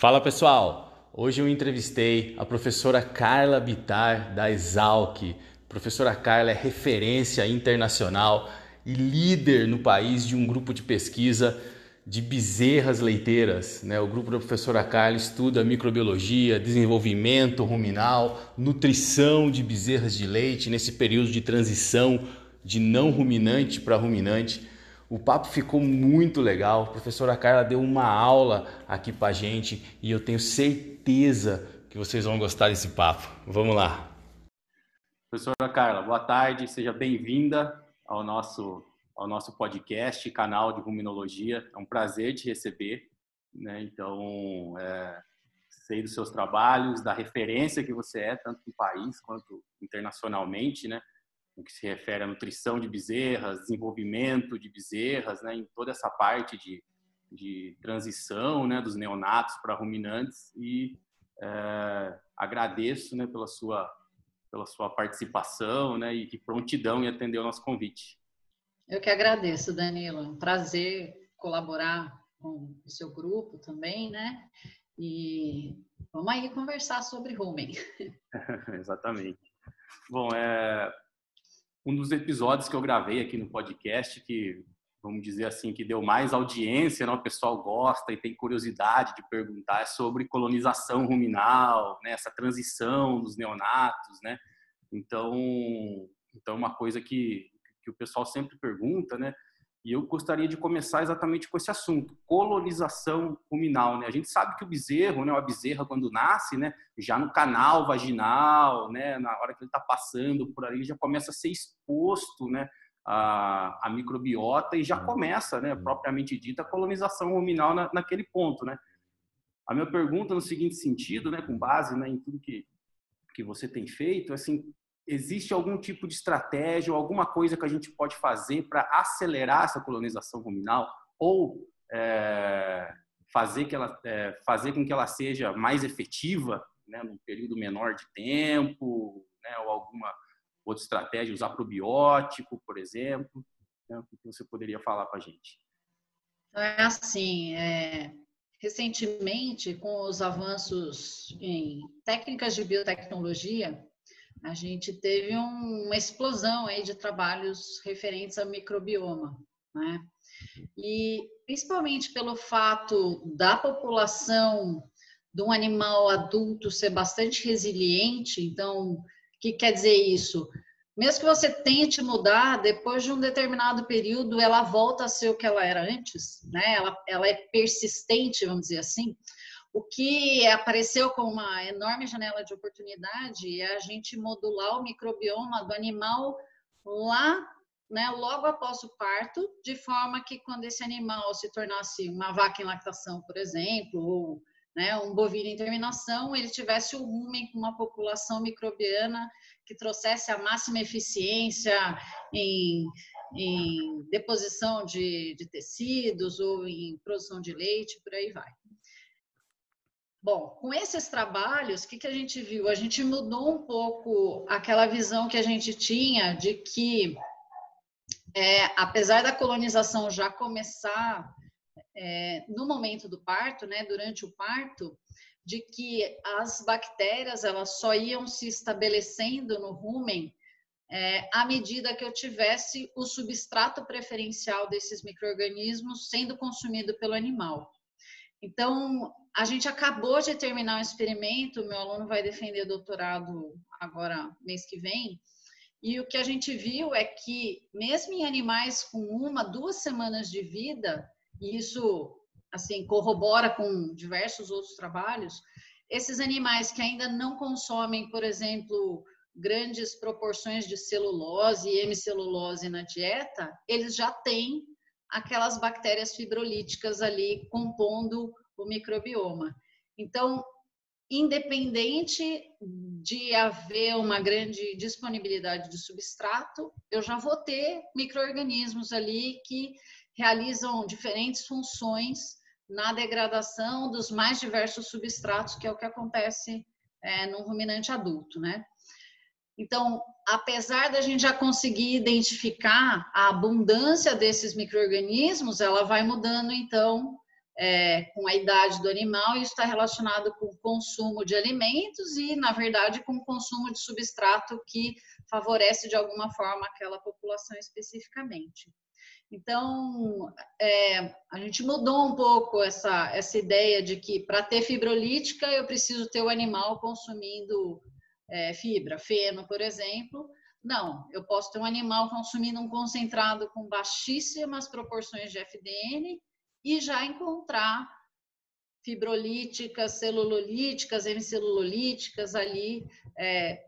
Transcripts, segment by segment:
Fala pessoal! Hoje eu entrevistei a professora Carla Bitar da Exalc. professora Carla é referência internacional e líder no país de um grupo de pesquisa de bezerras leiteiras. Né? O grupo da professora Carla estuda microbiologia, desenvolvimento ruminal, nutrição de bezerras de leite nesse período de transição de não ruminante para ruminante. O papo ficou muito legal. A professora Carla deu uma aula aqui pra gente e eu tenho certeza que vocês vão gostar desse papo. Vamos lá. Professora Carla, boa tarde, seja bem-vinda ao nosso ao nosso podcast, canal de ruminologia. É um prazer te receber. Né? Então, é, sei dos seus trabalhos, da referência que você é, tanto no país quanto internacionalmente, né? No que se refere à nutrição de bezerras, desenvolvimento de bezerras, né, em toda essa parte de, de transição né, dos neonatos para ruminantes e é, agradeço né, pela, sua, pela sua participação né, e, prontidão em atender o nosso convite. Eu que agradeço, Danilo. Um prazer colaborar com o seu grupo também, né? E vamos aí conversar sobre rumen. Exatamente. Bom, é, um dos episódios que eu gravei aqui no podcast que vamos dizer assim que deu mais audiência, né? o pessoal gosta e tem curiosidade de perguntar é sobre colonização ruminal, né? essa transição dos neonatos, né? Então, então uma coisa que que o pessoal sempre pergunta, né? E eu gostaria de começar exatamente com esse assunto, colonização ruminal, né? A gente sabe que o bezerro, né, a bezerra quando nasce, né, já no canal vaginal, né, na hora que ele está passando por ali, já começa a ser exposto, né, a, a microbiota e já uhum. começa, né, uhum. propriamente dita, a colonização ruminal na, naquele ponto, né? A minha pergunta no seguinte sentido, né, com base, né, em tudo que que você tem feito, é assim, existe algum tipo de estratégia ou alguma coisa que a gente pode fazer para acelerar essa colonização ruminal ou é, fazer, que ela, é, fazer com que ela seja mais efetiva né, num período menor de tempo, né, ou alguma outra estratégia, usar probiótico, por exemplo? Né, o que você poderia falar para a gente? Então, é assim, é, recentemente, com os avanços em técnicas de biotecnologia, a gente teve um, uma explosão aí de trabalhos referentes ao microbioma, né? E principalmente pelo fato da população de um animal adulto ser bastante resiliente, então, o que quer dizer isso? Mesmo que você tente mudar, depois de um determinado período, ela volta a ser o que ela era antes, né? Ela, ela é persistente, vamos dizer assim. O que apareceu como uma enorme janela de oportunidade é a gente modular o microbioma do animal lá, né, logo após o parto, de forma que quando esse animal se tornasse uma vaca em lactação, por exemplo, ou né, um bovino em terminação, ele tivesse o rumen com uma população microbiana que trouxesse a máxima eficiência em, em deposição de, de tecidos ou em produção de leite, por aí vai. Bom, com esses trabalhos, o que, que a gente viu? A gente mudou um pouco aquela visão que a gente tinha de que, é, apesar da colonização já começar é, no momento do parto, né, durante o parto, de que as bactérias elas só iam se estabelecendo no rumen é, à medida que eu tivesse o substrato preferencial desses micro-organismos sendo consumido pelo animal. Então, a gente acabou de terminar um experimento, meu aluno vai defender doutorado agora, mês que vem, e o que a gente viu é que, mesmo em animais com uma, duas semanas de vida, e isso, assim, corrobora com diversos outros trabalhos, esses animais que ainda não consomem, por exemplo, grandes proporções de celulose e hemicelulose na dieta, eles já têm aquelas bactérias fibrolíticas ali compondo o microbioma. Então, independente de haver uma grande disponibilidade de substrato, eu já vou ter microorganismos ali que realizam diferentes funções na degradação dos mais diversos substratos, que é o que acontece é, ruminante adulto, né? Então, apesar da gente já conseguir identificar a abundância desses micro-organismos, ela vai mudando, então, é, com a idade do animal, isso está relacionado com o consumo de alimentos e, na verdade, com o consumo de substrato que favorece de alguma forma aquela população especificamente. Então, é, a gente mudou um pouco essa, essa ideia de que para ter fibrolítica eu preciso ter o animal consumindo é, fibra, feno, por exemplo. Não, eu posso ter um animal consumindo um concentrado com baixíssimas proporções de FDN e já encontrar fibrolíticas, celulolíticas, hemicelulolíticas ali é,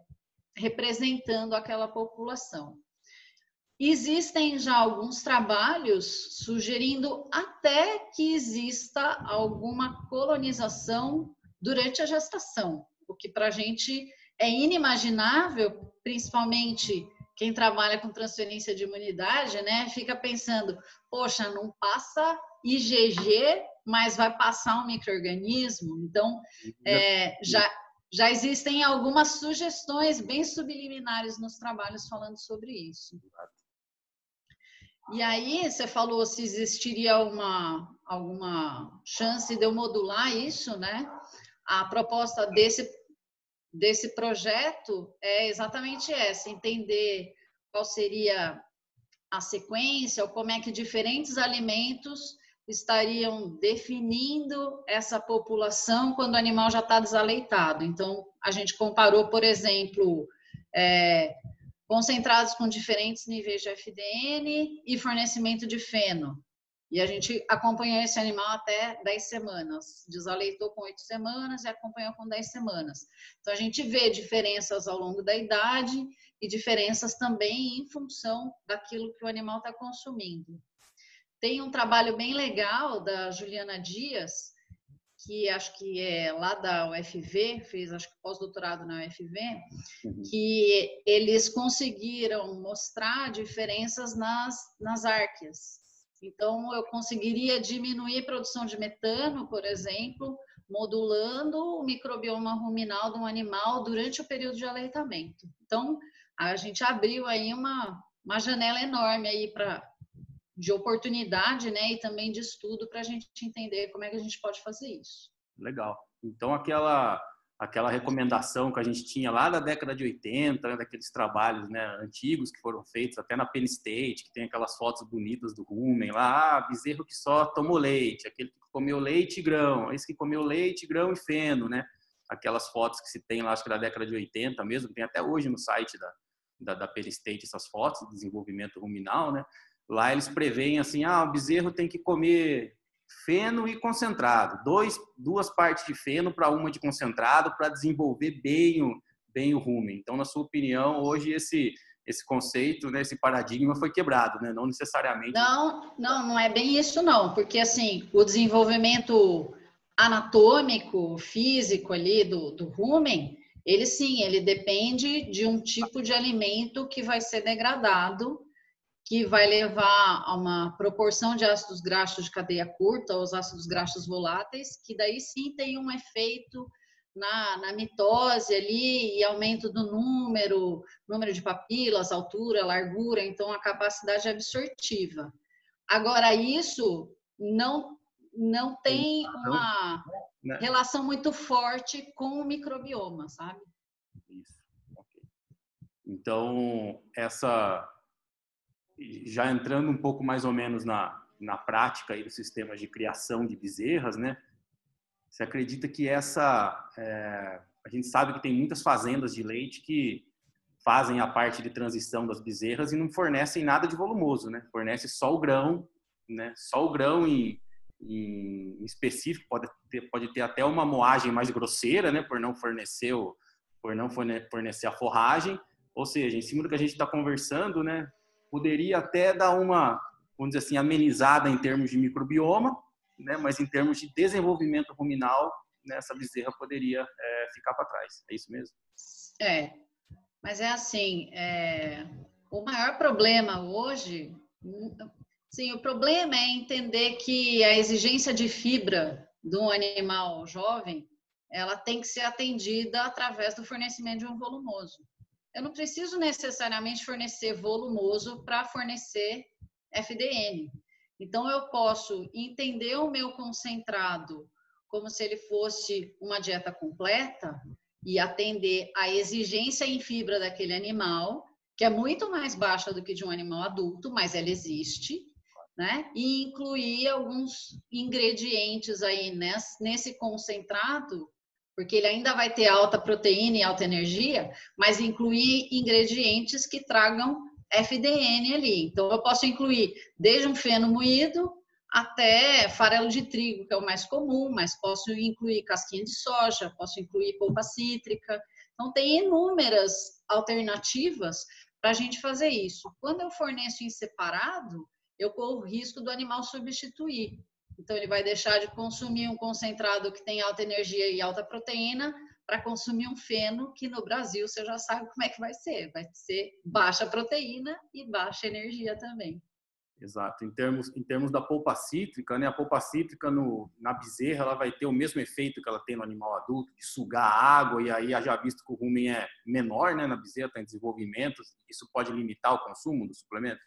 representando aquela população. Existem já alguns trabalhos sugerindo até que exista alguma colonização durante a gestação, o que para a gente é inimaginável, principalmente quem trabalha com transferência de imunidade, né? Fica pensando, poxa, não passa IgG, mas vai passar um microorganismo. Então, é, já, já existem algumas sugestões bem subliminares nos trabalhos falando sobre isso. E aí, você falou se existiria uma, alguma chance de eu modular isso, né? A proposta desse, desse projeto é exatamente essa: entender qual seria a sequência, ou como é que diferentes alimentos estariam definindo essa população quando o animal já está desaleitado. Então, a gente comparou, por exemplo, é, concentrados com diferentes níveis de FDN e fornecimento de feno. E a gente acompanhou esse animal até 10 semanas, desaleitou com 8 semanas e acompanhou com 10 semanas. Então, a gente vê diferenças ao longo da idade e diferenças também em função daquilo que o animal está consumindo. Tem um trabalho bem legal da Juliana Dias, que acho que é lá da UFV, fez acho que pós-doutorado na UFV, uhum. que eles conseguiram mostrar diferenças nas, nas árqueas. Então, eu conseguiria diminuir a produção de metano, por exemplo, modulando o microbioma ruminal de um animal durante o período de aleitamento. Então, a gente abriu aí uma, uma janela enorme aí para de oportunidade, né, e também de estudo para a gente entender como é que a gente pode fazer isso. Legal. Então aquela aquela recomendação que a gente tinha lá da década de 80, né, daqueles trabalhos né, antigos que foram feitos até na Penn State, que tem aquelas fotos bonitas do rumen lá, ah, bezerro que só tomou leite, aquele que comeu leite e grão, esse que comeu leite, grão e feno, né? Aquelas fotos que se tem lá, acho que da década de 80 mesmo, tem até hoje no site da, da, da Penn State essas fotos de desenvolvimento ruminal, né? Lá eles preveem assim, ah, o bezerro tem que comer feno e concentrado, dois, duas partes de feno para uma de concentrado para desenvolver bem o, bem o rumen. Então, na sua opinião, hoje esse esse conceito, né, esse paradigma foi quebrado, né? Não necessariamente. Não, não, não é bem isso não, porque assim o desenvolvimento anatômico, físico ali do, do rumen, ele sim, ele depende de um tipo de alimento que vai ser degradado que vai levar a uma proporção de ácidos graxos de cadeia curta, os ácidos graxos voláteis, que daí sim tem um efeito na, na mitose ali e aumento do número, número de papilas, altura, largura, então a capacidade absortiva. Agora, isso não, não tem uma né? relação muito forte com o microbioma, sabe? Isso. Então, essa já entrando um pouco mais ou menos na, na prática aí dos sistemas de criação de bezerras, né? Você acredita que essa... É, a gente sabe que tem muitas fazendas de leite que fazem a parte de transição das bezerras e não fornecem nada de volumoso, né? Fornece só o grão, né? Só o grão em, em específico, pode ter, pode ter até uma moagem mais grosseira, né? Por não fornecer o, por não fornecer a forragem. Ou seja, em cima do que a gente está conversando, né? Poderia até dar uma, vamos dizer assim, amenizada em termos de microbioma, né? mas em termos de desenvolvimento ruminal, né, essa bezerra poderia é, ficar para trás. É isso mesmo? É, mas é assim, é, o maior problema hoje, sim, o problema é entender que a exigência de fibra de um animal jovem, ela tem que ser atendida através do fornecimento de um volumoso eu não preciso necessariamente fornecer volumoso para fornecer FDN. Então, eu posso entender o meu concentrado como se ele fosse uma dieta completa e atender a exigência em fibra daquele animal, que é muito mais baixa do que de um animal adulto, mas ela existe, né? E incluir alguns ingredientes aí nesse concentrado, porque ele ainda vai ter alta proteína e alta energia, mas incluir ingredientes que tragam FDN ali. Então, eu posso incluir desde um feno moído até farelo de trigo, que é o mais comum, mas posso incluir casquinha de soja, posso incluir polpa cítrica. Então, tem inúmeras alternativas para a gente fazer isso. Quando eu forneço em separado, eu corro o risco do animal substituir. Então, ele vai deixar de consumir um concentrado que tem alta energia e alta proteína para consumir um feno que no Brasil você já sabe como é que vai ser. Vai ser baixa proteína e baixa energia também. Exato. Em termos, em termos da polpa cítrica, né? A polpa cítrica no, na bezerra ela vai ter o mesmo efeito que ela tem no animal adulto, de sugar água, e aí já visto que o rumen é menor, né? Na bezerra está em desenvolvimento, isso pode limitar o consumo do suplemento?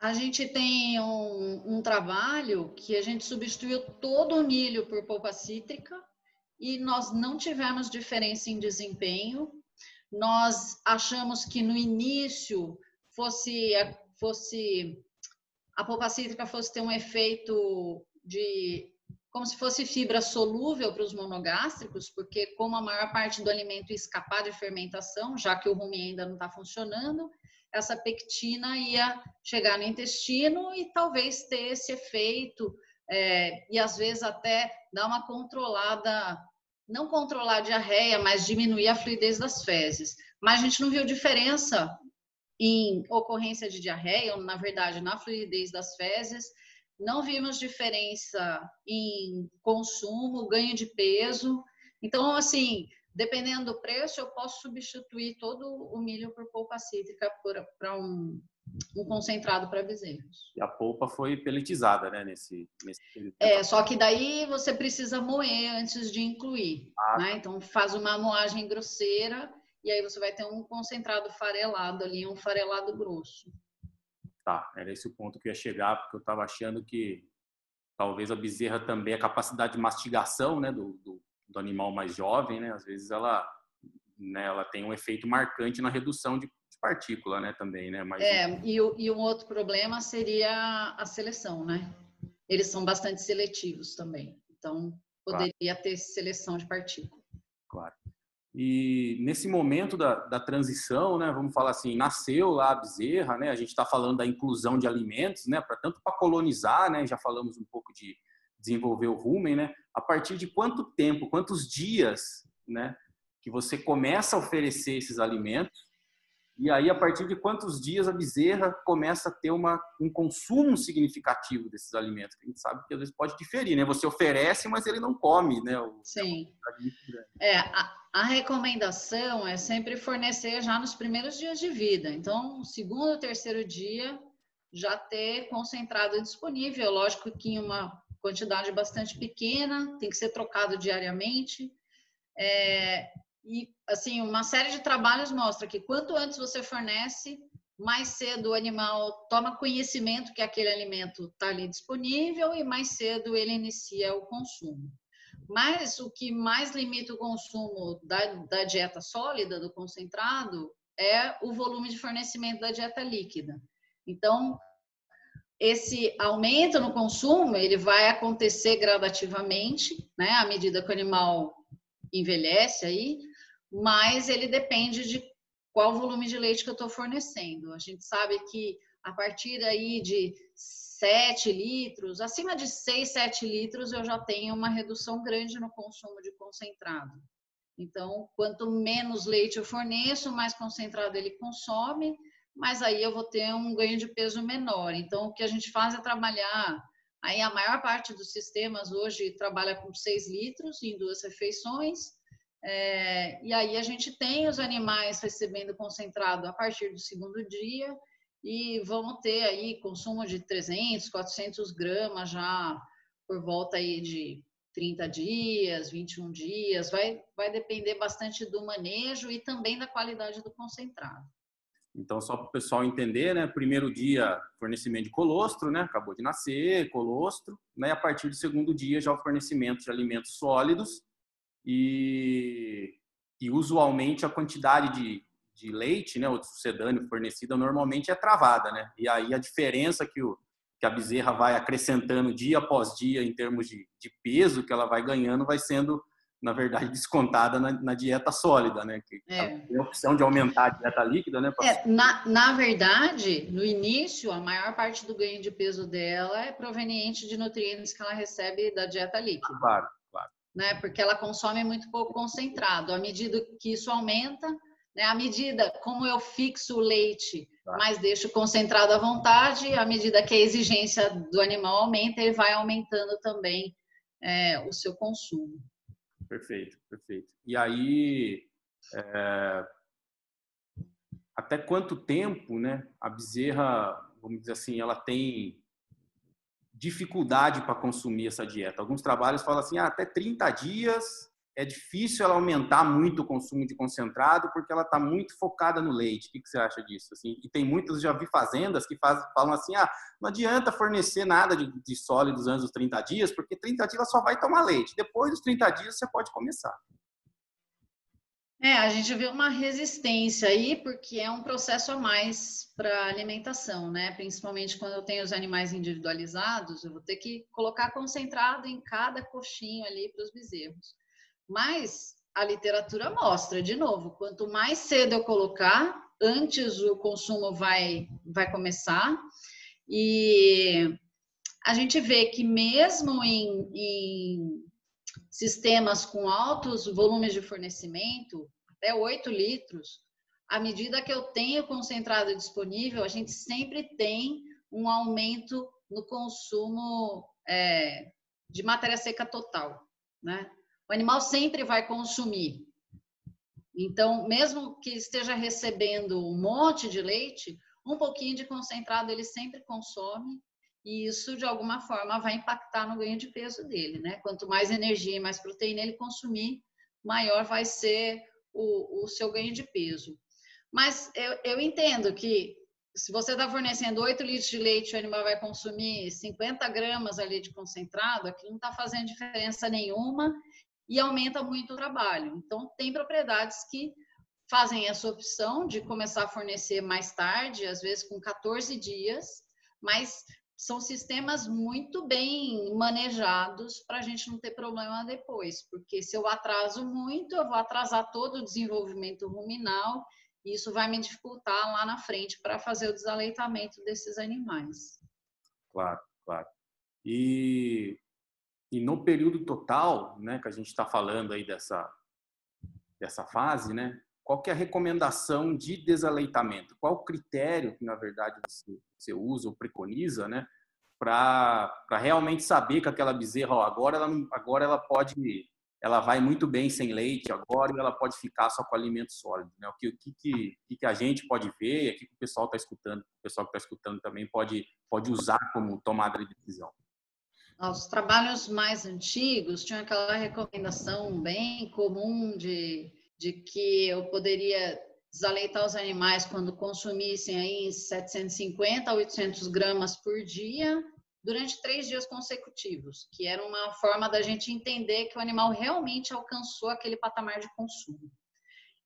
A gente tem um, um trabalho que a gente substituiu todo o milho por polpa cítrica e nós não tivemos diferença em desempenho. Nós achamos que no início fosse, fosse a polpa cítrica fosse ter um efeito de como se fosse fibra solúvel para os monogástricos, porque como a maior parte do alimento ia escapar de fermentação, já que o rumen ainda não está funcionando, essa pectina ia chegar no intestino e talvez ter esse efeito é, e às vezes até dar uma controlada, não controlar a diarreia, mas diminuir a fluidez das fezes. Mas a gente não viu diferença em ocorrência de diarreia, ou na verdade na fluidez das fezes. Não vimos diferença em consumo, ganho de peso. Então, assim, dependendo do preço, eu posso substituir todo o milho por polpa cítrica para um, um, concentrado para bezerros. E a polpa foi peletizada, né? Nesse, nesse É, só que daí você precisa moer antes de incluir. Ah. Né? Então faz uma moagem grosseira e aí você vai ter um concentrado farelado ali, um farelado grosso. Tá, era esse o ponto que eu ia chegar, porque eu estava achando que talvez a bezerra também, a capacidade de mastigação né, do, do do animal mais jovem, né? Às vezes ela, né, ela tem um efeito marcante na redução de, de partícula, né? Também, né? Mas... É, e, e um outro problema seria a seleção, né? Eles são bastante seletivos também. Então, poderia claro. ter seleção de partícula. Claro. E nesse momento da, da transição, né, vamos falar assim, nasceu lá a bezerra, né, a gente está falando da inclusão de alimentos, né, para tanto para colonizar, né, já falamos um pouco de desenvolver o rumen, né? A partir de quanto tempo, quantos dias, né? Que você começa a oferecer esses alimentos e aí a partir de quantos dias a bezerra começa a ter uma, um consumo significativo desses alimentos? A gente sabe que às vezes pode diferir, né? Você oferece, mas ele não come, né? O, Sim. É, a, a recomendação é sempre fornecer já nos primeiros dias de vida. Então, segundo, terceiro dia, já ter concentrado disponível. Lógico que em uma quantidade bastante pequena, tem que ser trocado diariamente. É, e, assim, uma série de trabalhos mostra que quanto antes você fornece, mais cedo o animal toma conhecimento que aquele alimento está ali disponível e mais cedo ele inicia o consumo. Mas o que mais limita o consumo da, da dieta sólida, do concentrado, é o volume de fornecimento da dieta líquida. Então, esse aumento no consumo ele vai acontecer gradativamente, né, à medida que o animal envelhece aí, mas ele depende de qual volume de leite que eu estou fornecendo. A gente sabe que a partir aí de 7 litros, acima de 6, 7 litros, eu já tenho uma redução grande no consumo de concentrado. Então, quanto menos leite eu forneço, mais concentrado ele consome, mas aí eu vou ter um ganho de peso menor. Então, o que a gente faz é trabalhar. Aí, a maior parte dos sistemas hoje trabalha com 6 litros em duas refeições. É, e aí, a gente tem os animais recebendo concentrado a partir do segundo dia e vamos ter aí consumo de 300, 400 gramas já por volta aí de 30 dias, 21 dias. Vai, vai depender bastante do manejo e também da qualidade do concentrado. Então, só para o pessoal entender, né? Primeiro dia, fornecimento de colostro, né? Acabou de nascer, colostro. Né? E a partir do segundo dia, já o fornecimento de alimentos sólidos. E, e usualmente a quantidade de, de leite, né? O sucedâneo fornecida normalmente é travada, né? E aí a diferença que, o, que a bezerra vai acrescentando dia após dia em termos de, de peso que ela vai ganhando vai sendo na verdade, descontada na, na dieta sólida, né? Que é. tem a opção de aumentar a dieta líquida, né? É, na, na verdade, no início, a maior parte do ganho de peso dela é proveniente de nutrientes que ela recebe da dieta líquida. Claro, claro. Né? Porque ela consome muito pouco concentrado. À medida que isso aumenta, né? À medida como eu fixo o leite, claro. mas deixo concentrado à vontade, à medida que a exigência do animal aumenta, ele vai aumentando também é, o seu consumo. Perfeito, perfeito. E aí, é, até quanto tempo, né, a bezerra, vamos dizer assim, ela tem dificuldade para consumir essa dieta? Alguns trabalhos falam assim, ah, até 30 dias é difícil ela aumentar muito o consumo de concentrado porque ela está muito focada no leite. O que, que, você acha disso? Assim, e tem muitas, já vi fazendas que faz, falam assim, ah, não adianta fornecer nada de, de sólidos antes dos 30 dias, porque 30 dias ela só vai tomar leite. Depois dos 30 dias você pode começar. É, a gente vê uma resistência aí, porque é um processo a mais para alimentação, né? Principalmente quando eu tenho os animais individualizados, eu vou ter que colocar concentrado em cada coxinho ali para os bezerros. Mas a literatura mostra, de novo, quanto mais cedo eu colocar, antes o consumo vai, vai começar. E a gente vê que mesmo em, em sistemas com altos volumes de fornecimento, até 8 litros, à medida que eu tenho concentrado disponível, a gente sempre tem um aumento no consumo é, de matéria seca total, né? O animal sempre vai consumir. Então, mesmo que esteja recebendo um monte de leite, um pouquinho de concentrado ele sempre consome e isso de alguma forma vai impactar no ganho de peso dele, né? Quanto mais energia e mais proteína ele consumir, maior vai ser o, o seu ganho de peso. Mas eu, eu entendo que se você está fornecendo 8 litros de leite, o animal vai consumir 50 gramas ali de concentrado, aquilo não está fazendo diferença nenhuma e aumenta muito o trabalho. Então, tem propriedades que fazem essa opção de começar a fornecer mais tarde, às vezes com 14 dias, mas são sistemas muito bem manejados para a gente não ter problema depois, porque se eu atraso muito, eu vou atrasar todo o desenvolvimento ruminal e isso vai me dificultar lá na frente para fazer o desaleitamento desses animais. Claro, claro. E e no período total, né, que a gente está falando aí dessa, dessa fase, né, qual que é a recomendação de desaleitamento? Qual o critério que, na verdade, você, você usa ou preconiza, né, para realmente saber que aquela bezerra, ó, agora, ela, agora ela pode, ela vai muito bem sem leite agora e ela pode ficar só com alimento sólido, né? O que, o que, que, que a gente pode ver, aqui que o pessoal está escutando, o pessoal que está escutando também pode, pode usar como tomada de decisão. Os trabalhos mais antigos tinham aquela recomendação bem comum de, de que eu poderia desaleitar os animais quando consumissem aí 750 a 800 gramas por dia durante três dias consecutivos, que era uma forma da gente entender que o animal realmente alcançou aquele patamar de consumo.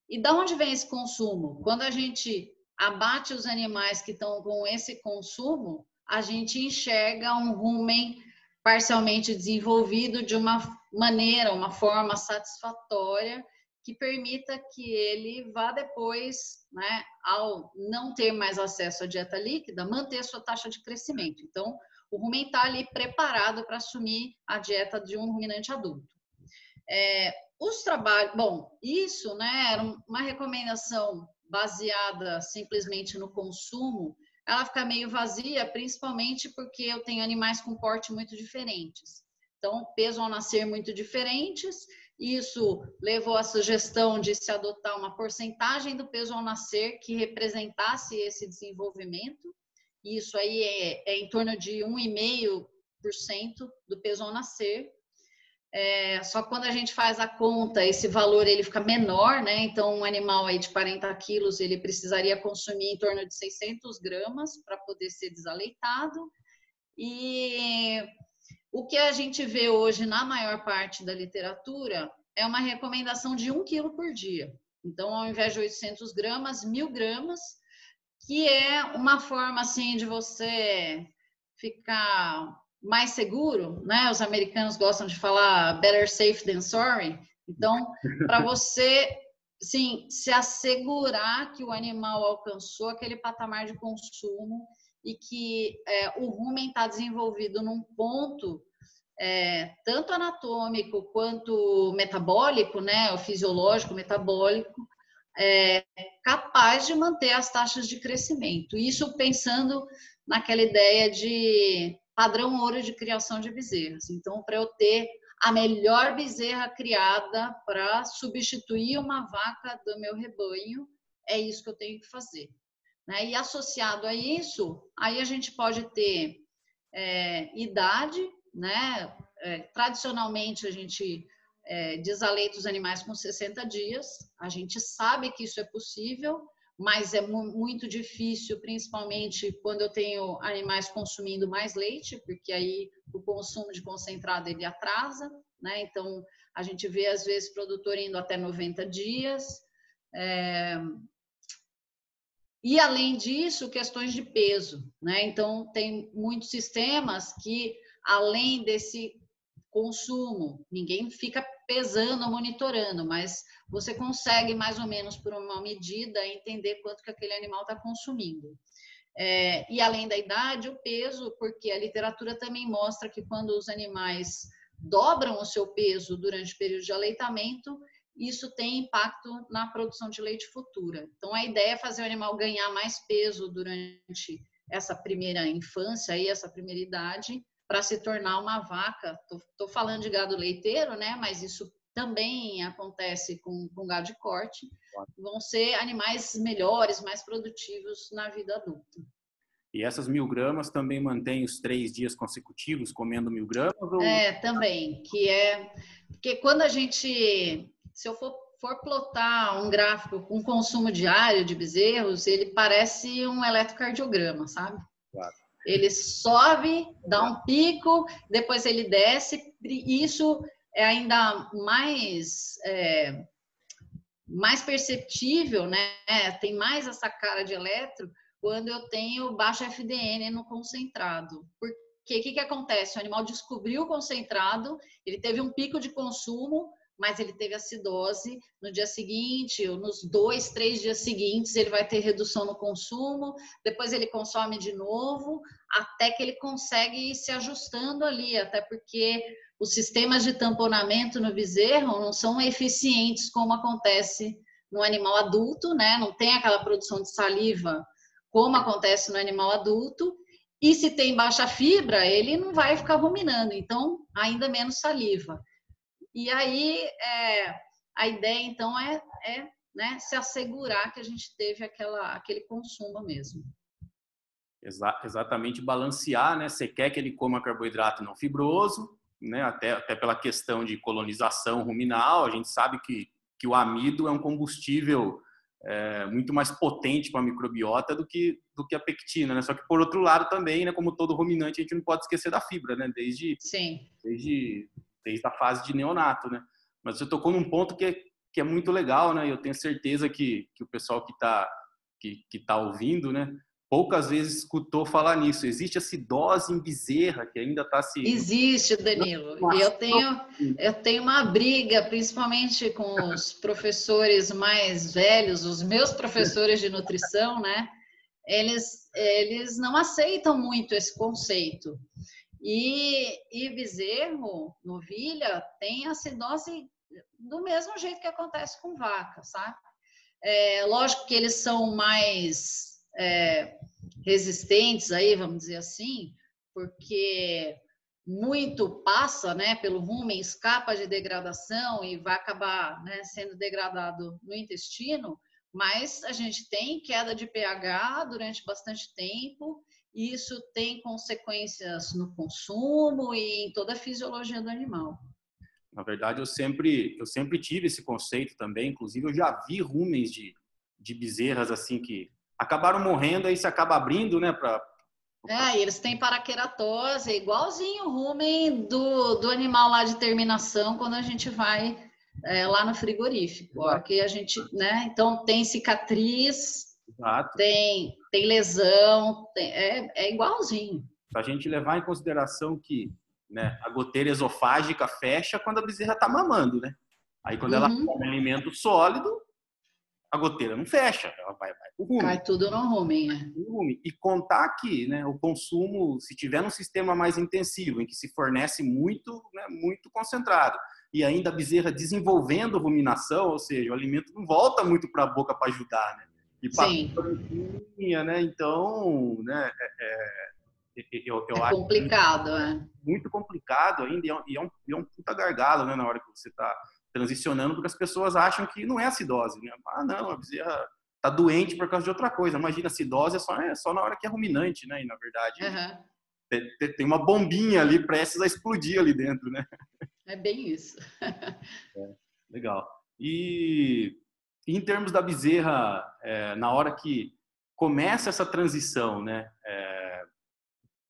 E da onde vem esse consumo? Quando a gente abate os animais que estão com esse consumo, a gente enxerga um rumen parcialmente desenvolvido de uma maneira, uma forma satisfatória que permita que ele vá depois, né, ao não ter mais acesso à dieta líquida, manter sua taxa de crescimento. Então, o rumen está ali preparado para assumir a dieta de um ruminante adulto. É, os trabalhos, bom, isso, né, era uma recomendação baseada simplesmente no consumo ela fica meio vazia, principalmente porque eu tenho animais com porte muito diferentes. Então, peso ao nascer muito diferentes. Isso levou à sugestão de se adotar uma porcentagem do peso ao nascer que representasse esse desenvolvimento. Isso aí é, é em torno de 1,5% do peso ao nascer. É, só quando a gente faz a conta, esse valor ele fica menor, né? Então, um animal aí de 40 quilos, ele precisaria consumir em torno de 600 gramas para poder ser desaleitado. E o que a gente vê hoje na maior parte da literatura é uma recomendação de 1 quilo por dia. Então, ao invés de 800 gramas, 1.000 gramas, que é uma forma, assim, de você ficar mais seguro, né? Os americanos gostam de falar better safe than sorry. Então, para você, sim, se assegurar que o animal alcançou aquele patamar de consumo e que é, o rumen está desenvolvido num ponto é, tanto anatômico quanto metabólico, né, o fisiológico, metabólico, é, capaz de manter as taxas de crescimento. Isso pensando naquela ideia de padrão ouro de criação de bezerras. Então, para eu ter a melhor bezerra criada para substituir uma vaca do meu rebanho, é isso que eu tenho que fazer. Né? E associado a isso, aí a gente pode ter é, idade, né? É, tradicionalmente a gente é, desaleita os animais com 60 dias, a gente sabe que isso é possível, mas é muito difícil, principalmente quando eu tenho animais consumindo mais leite, porque aí o consumo de concentrado ele atrasa, né? Então a gente vê às vezes produtor indo até 90 dias. É... E além disso, questões de peso, né? Então tem muitos sistemas que além desse consumo, ninguém fica pesando, monitorando, mas você consegue mais ou menos por uma medida entender quanto que aquele animal está consumindo. É, e além da idade, o peso, porque a literatura também mostra que quando os animais dobram o seu peso durante o período de aleitamento, isso tem impacto na produção de leite futura. Então, a ideia é fazer o animal ganhar mais peso durante essa primeira infância e essa primeira idade, para se tornar uma vaca. Estou falando de gado leiteiro, né? Mas isso também acontece com, com gado de corte. Vão ser animais melhores, mais produtivos na vida adulta. E essas mil gramas também mantém os três dias consecutivos comendo mil gramas? Ou... É, também. Que é. Porque quando a gente. Se eu for, for plotar um gráfico com consumo diário de bezerros, ele parece um eletrocardiograma, sabe? Claro. Ele sobe, dá um pico, depois ele desce. Isso é ainda mais é, mais perceptível, né? Tem mais essa cara de eletro quando eu tenho baixo FDN no concentrado. Porque o que, que acontece? O animal descobriu o concentrado, ele teve um pico de consumo, mas ele teve acidose no dia seguinte, ou nos dois, três dias seguintes, ele vai ter redução no consumo, depois ele consome de novo, até que ele consegue ir se ajustando ali, até porque os sistemas de tamponamento no bezerro não são eficientes como acontece no animal adulto, né? Não tem aquela produção de saliva como acontece no animal adulto, e se tem baixa fibra, ele não vai ficar ruminando, então ainda menos saliva. E aí, é, a ideia, então, é, é né, se assegurar que a gente teve aquela, aquele consumo mesmo. Exa exatamente, balancear, né? Você quer que ele coma carboidrato não fibroso, né? Até, até pela questão de colonização ruminal, a gente sabe que, que o amido é um combustível é, muito mais potente para a microbiota do que, do que a pectina, né? Só que por outro lado também, né? Como todo ruminante, a gente não pode esquecer da fibra, né? Desde, Sim. desde desde a fase de neonato, né? Mas você tocou num ponto que é, que é muito legal, né? Eu tenho certeza que, que o pessoal que está que, que tá ouvindo, né? Poucas vezes escutou falar nisso. Existe essa dose em bezerra que ainda está se. Existe, Danilo. E eu tenho, eu tenho uma briga, principalmente com os professores mais velhos, os meus professores de nutrição, né? Eles, eles não aceitam muito esse conceito. E, e bezerro, novilha, tem acidose do mesmo jeito que acontece com vaca, sabe? É, lógico que eles são mais é, resistentes aí, vamos dizer assim, porque muito passa né, pelo rumen, escapa de degradação e vai acabar né, sendo degradado no intestino, mas a gente tem queda de pH durante bastante tempo isso tem consequências no consumo e em toda a fisiologia do animal. Na verdade, eu sempre, eu sempre tive esse conceito também. Inclusive, eu já vi rumens de, de bezerras assim que acabaram morrendo, aí se acaba abrindo, né, para é, eles têm paraqueratose, é igualzinho o rumen do, do animal lá de terminação quando a gente vai é, lá no frigorífico. Aqui a gente, né? Então tem cicatriz, Exato. tem tem lesão, tem, é, é igualzinho. Para a gente levar em consideração que né, a goteira esofágica fecha quando a bezerra está mamando, né? Aí quando uhum. ela come alimento sólido, a goteira não fecha, ela vai, vai pro rumo. Cai tudo no rumen, é. E contar que né, o consumo, se tiver um sistema mais intensivo, em que se fornece muito, né, muito concentrado, e ainda a bezerra desenvolvendo ruminação, ou seja, o alimento não volta muito para a boca para ajudar, né? E. Linha, né? Então, né, é, é, eu, eu é acho complicado, é. Muito complicado ainda, e é, um, e é, um, é um puta gargalo, né, na hora que você está transicionando, porque as pessoas acham que não é acidose, né? Ah, não, a bezerra tá doente por causa de outra coisa. Imagina, acidose é só, é só na hora que é ruminante, né? E na verdade uhum. tem, tem, uma bombinha ali prestes a explodir ali dentro, né? É bem isso. é, legal. E em termos da bezerra, é, na hora que começa essa transição, né? É,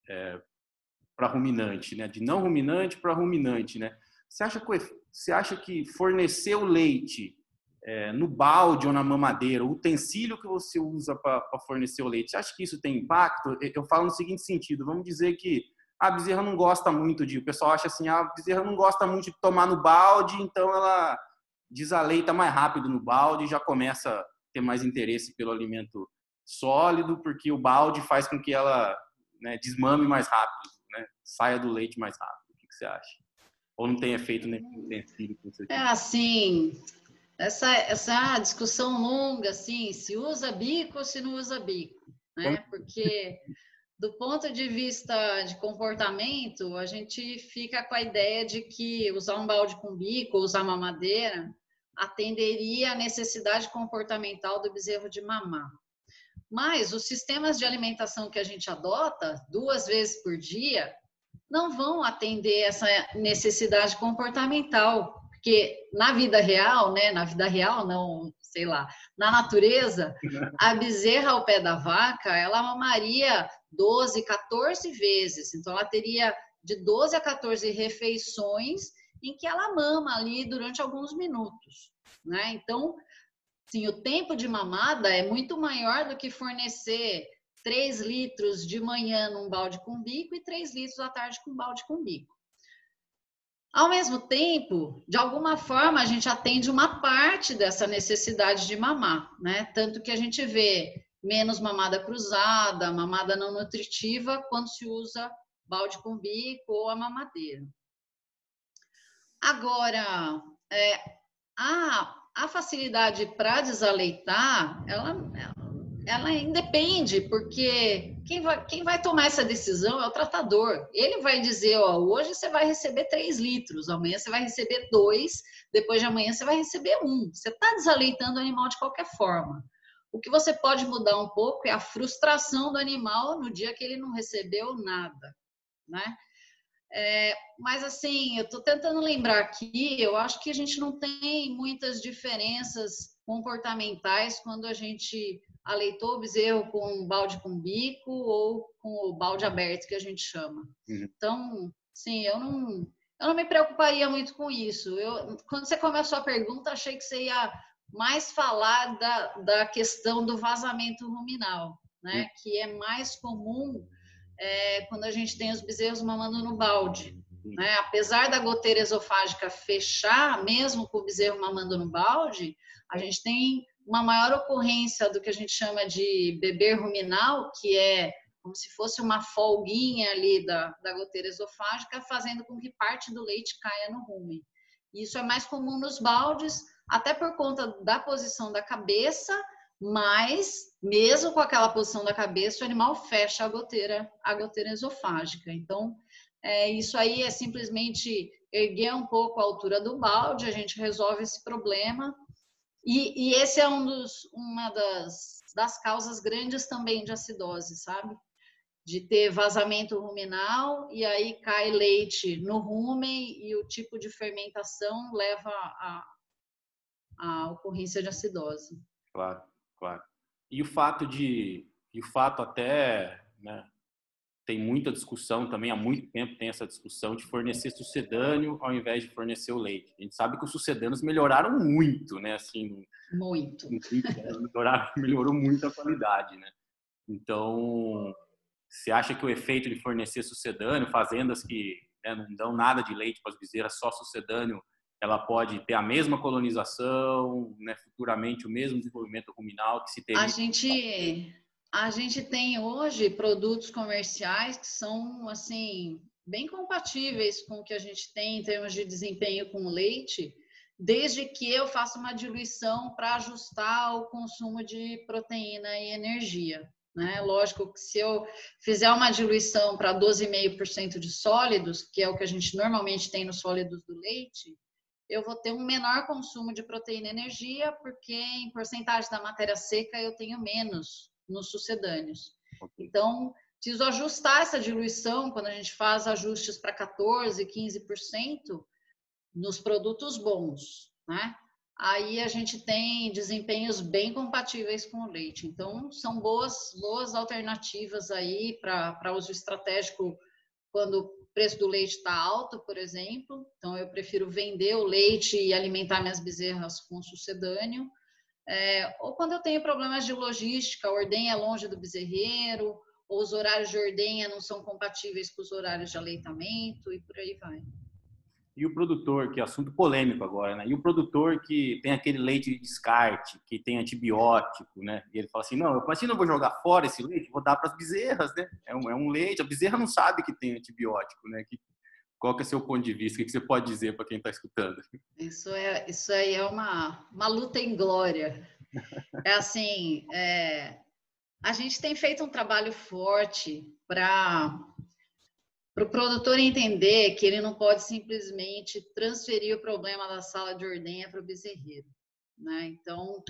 é para ruminante, né? De não ruminante para ruminante, né? Você acha que você acha que fornecer o leite é, no balde ou na mamadeira, o utensílio que você usa para fornecer o leite, você acha que isso tem impacto? Eu falo no seguinte sentido: vamos dizer que a bezerra não gosta muito de. O pessoal acha assim, a bezerra não gosta muito de tomar no balde, então ela desaleita mais rápido no balde e já começa a ter mais interesse pelo alimento sólido, porque o balde faz com que ela né, desmame mais rápido, né, saia do leite mais rápido. O que, que você acha? Ou não tem efeito nenhum utensílio É assim, essa, essa discussão longa, assim, se usa bico ou se não usa bico, né? Porque do ponto de vista de comportamento, a gente fica com a ideia de que usar um balde com bico, usar mamadeira, atenderia à necessidade comportamental do bezerro de mamar. Mas os sistemas de alimentação que a gente adota duas vezes por dia não vão atender essa necessidade comportamental, porque na vida real, né, na vida real não, sei lá, na natureza, a bezerra ao pé da vaca, ela mamaria 12, 14 vezes, então ela teria de 12 a 14 refeições em que ela mama ali durante alguns minutos, né? Então, sim, o tempo de mamada é muito maior do que fornecer 3 litros de manhã num balde com bico e 3 litros à tarde com balde com bico. Ao mesmo tempo, de alguma forma, a gente atende uma parte dessa necessidade de mamar, né? Tanto que a gente vê menos mamada cruzada, mamada não nutritiva, quando se usa balde com bico ou a mamadeira. Agora, é, a, a facilidade para desaleitar, ela, ela independe, porque quem vai, quem vai tomar essa decisão é o tratador. Ele vai dizer, ó, hoje você vai receber 3 litros, amanhã você vai receber 2, depois de amanhã você vai receber 1. Um. Você está desaleitando o animal de qualquer forma. O que você pode mudar um pouco é a frustração do animal no dia que ele não recebeu nada, né? É, mas assim, eu estou tentando lembrar aqui, eu acho que a gente não tem muitas diferenças comportamentais quando a gente aleitou o bezerro com um balde com bico ou com o balde aberto que a gente chama. Uhum. Então, sim, eu não, eu não me preocuparia muito com isso. Eu, quando você começou a pergunta, achei que você ia mais falar da, da questão do vazamento ruminal, né? Uhum. Que é mais comum é, quando a gente tem os bezerros mamando no balde. Uhum. Né? Apesar da goteira esofágica fechar, mesmo com o bezerro mamando no balde, a gente tem uma maior ocorrência do que a gente chama de beber ruminal, que é como se fosse uma folguinha ali da, da goteira esofágica, fazendo com que parte do leite caia no rumen. Isso é mais comum nos baldes, até por conta da posição da cabeça, mas mesmo com aquela posição da cabeça, o animal fecha a goteira, a goteira esofágica. Então, é, isso aí é simplesmente erguer um pouco a altura do balde, a gente resolve esse problema e, e esse é um dos, uma das, das causas grandes também de acidose, sabe? de ter vazamento ruminal e aí cai leite no rumen e o tipo de fermentação leva a ocorrência de acidose. Claro, claro. E o fato de, e o fato até, né, tem muita discussão também, há muito tempo tem essa discussão de fornecer sucedâneo ao invés de fornecer o leite. A gente sabe que os sucedâneos melhoraram muito, né, assim, muito. melhoraram, melhorou muito a qualidade, né? Então, você acha que o efeito de fornecer sucedâneo, fazendas que né, não dão nada de leite para as bezerras, só sucedâneo, ela pode ter a mesma colonização, né, futuramente o mesmo desenvolvimento ruminal que se teria? A gente, a gente tem hoje produtos comerciais que são assim bem compatíveis com o que a gente tem em termos de desempenho com o leite, desde que eu faça uma diluição para ajustar o consumo de proteína e energia. Né? Lógico que se eu fizer uma diluição para 12,5% de sólidos, que é o que a gente normalmente tem nos sólidos do leite, eu vou ter um menor consumo de proteína e energia, porque em porcentagem da matéria seca eu tenho menos nos sucedâneos. Então, preciso ajustar essa diluição quando a gente faz ajustes para 14%, 15% nos produtos bons, né? aí a gente tem desempenhos bem compatíveis com o leite. Então, são boas, boas alternativas aí para uso estratégico quando preço do leite está alto, por exemplo. Então, eu prefiro vender o leite e alimentar minhas bezerras com sucedâneo. É, ou quando eu tenho problemas de logística, a ordenha é longe do bezerreiro, ou os horários de ordenha não são compatíveis com os horários de aleitamento e por aí vai. E o produtor, que é assunto polêmico agora, né? E o produtor que tem aquele leite de descarte, que tem antibiótico, né? E ele fala assim: não, eu não vou jogar fora esse leite, vou dar para as bezerras, né? É um, é um leite, a bezerra não sabe que tem antibiótico, né? Que, qual que é o seu ponto de vista? O que você pode dizer para quem está escutando? Isso, é, isso aí é uma, uma luta em glória. É assim, é, a gente tem feito um trabalho forte para para o produtor entender que ele não pode simplesmente transferir o problema da sala de ordenha para o bezerreiro. Né? Então,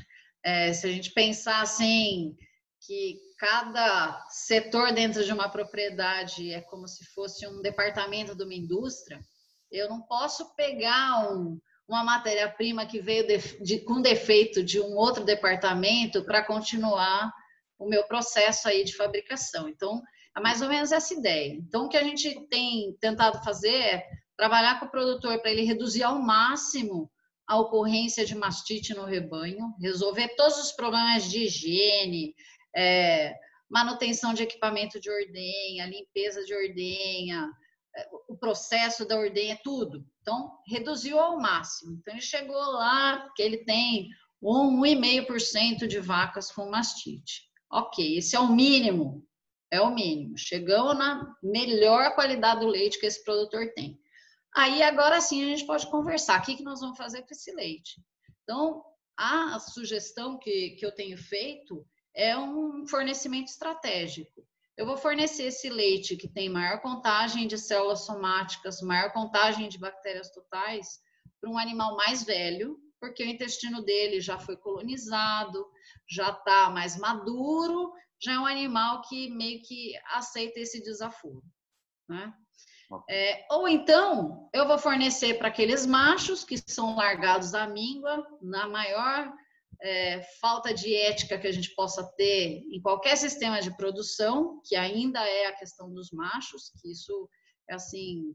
é, se a gente pensar assim, que cada setor dentro de uma propriedade é como se fosse um departamento de uma indústria, eu não posso pegar um, uma matéria-prima que veio de, de, com defeito de um outro departamento para continuar o meu processo aí de fabricação. Então, é mais ou menos essa ideia. Então, o que a gente tem tentado fazer é trabalhar com o produtor para ele reduzir ao máximo a ocorrência de mastite no rebanho, resolver todos os problemas de higiene, é, manutenção de equipamento de ordenha, limpeza de ordenha, é, o processo da ordenha, tudo. Então, reduziu ao máximo. Então, ele chegou lá que ele tem 1,5% de vacas com mastite. Ok, esse é o mínimo é o mínimo. Chegamos na melhor qualidade do leite que esse produtor tem. Aí agora sim a gente pode conversar. O que, que nós vamos fazer com esse leite? Então, a sugestão que, que eu tenho feito é um fornecimento estratégico. Eu vou fornecer esse leite que tem maior contagem de células somáticas, maior contagem de bactérias totais, para um animal mais velho, porque o intestino dele já foi colonizado, já está mais maduro já é um animal que meio que aceita esse desaforo. Né? É, ou então, eu vou fornecer para aqueles machos que são largados à míngua, na maior é, falta de ética que a gente possa ter em qualquer sistema de produção, que ainda é a questão dos machos, que isso é assim,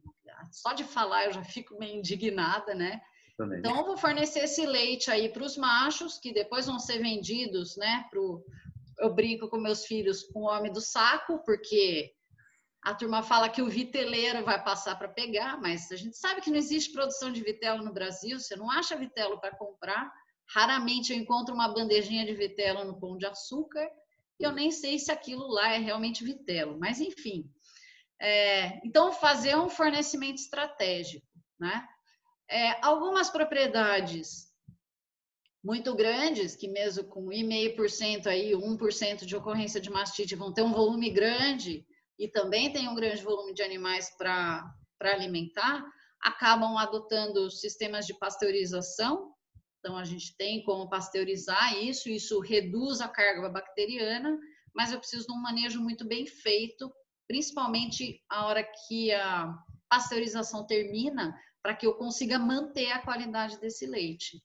só de falar eu já fico meio indignada, né? Também. Então, eu vou fornecer esse leite aí para os machos, que depois vão ser vendidos, né, para eu brinco com meus filhos com o homem do saco, porque a turma fala que o viteleiro vai passar para pegar, mas a gente sabe que não existe produção de vitelo no Brasil, você não acha vitelo para comprar. Raramente eu encontro uma bandejinha de vitelo no pão de açúcar, e eu nem sei se aquilo lá é realmente vitelo, mas enfim. É, então, fazer um fornecimento estratégico, né? É, algumas propriedades muito grandes, que mesmo com 1,5% aí, 1% de ocorrência de mastite vão ter um volume grande e também tem um grande volume de animais para alimentar, acabam adotando sistemas de pasteurização. Então, a gente tem como pasteurizar isso, isso reduz a carga bacteriana, mas eu preciso de um manejo muito bem feito principalmente a hora que a pasteurização termina, para que eu consiga manter a qualidade desse leite.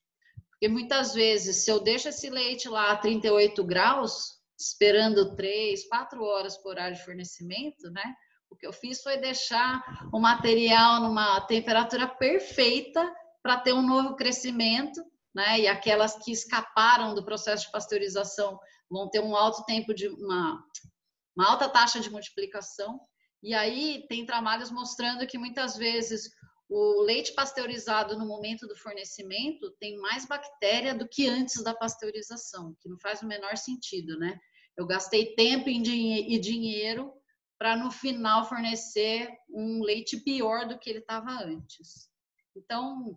Porque muitas vezes, se eu deixo esse leite lá a 38 graus, esperando 3, 4 horas por horário de fornecimento, né? O que eu fiz foi deixar o material numa temperatura perfeita para ter um novo crescimento, né? E aquelas que escaparam do processo de pasteurização vão ter um alto tempo de uma, uma alta taxa de multiplicação. E aí tem trabalhos mostrando que muitas vezes o leite pasteurizado no momento do fornecimento tem mais bactéria do que antes da pasteurização, que não faz o menor sentido, né? Eu gastei tempo e dinheiro para no final fornecer um leite pior do que ele estava antes. Então,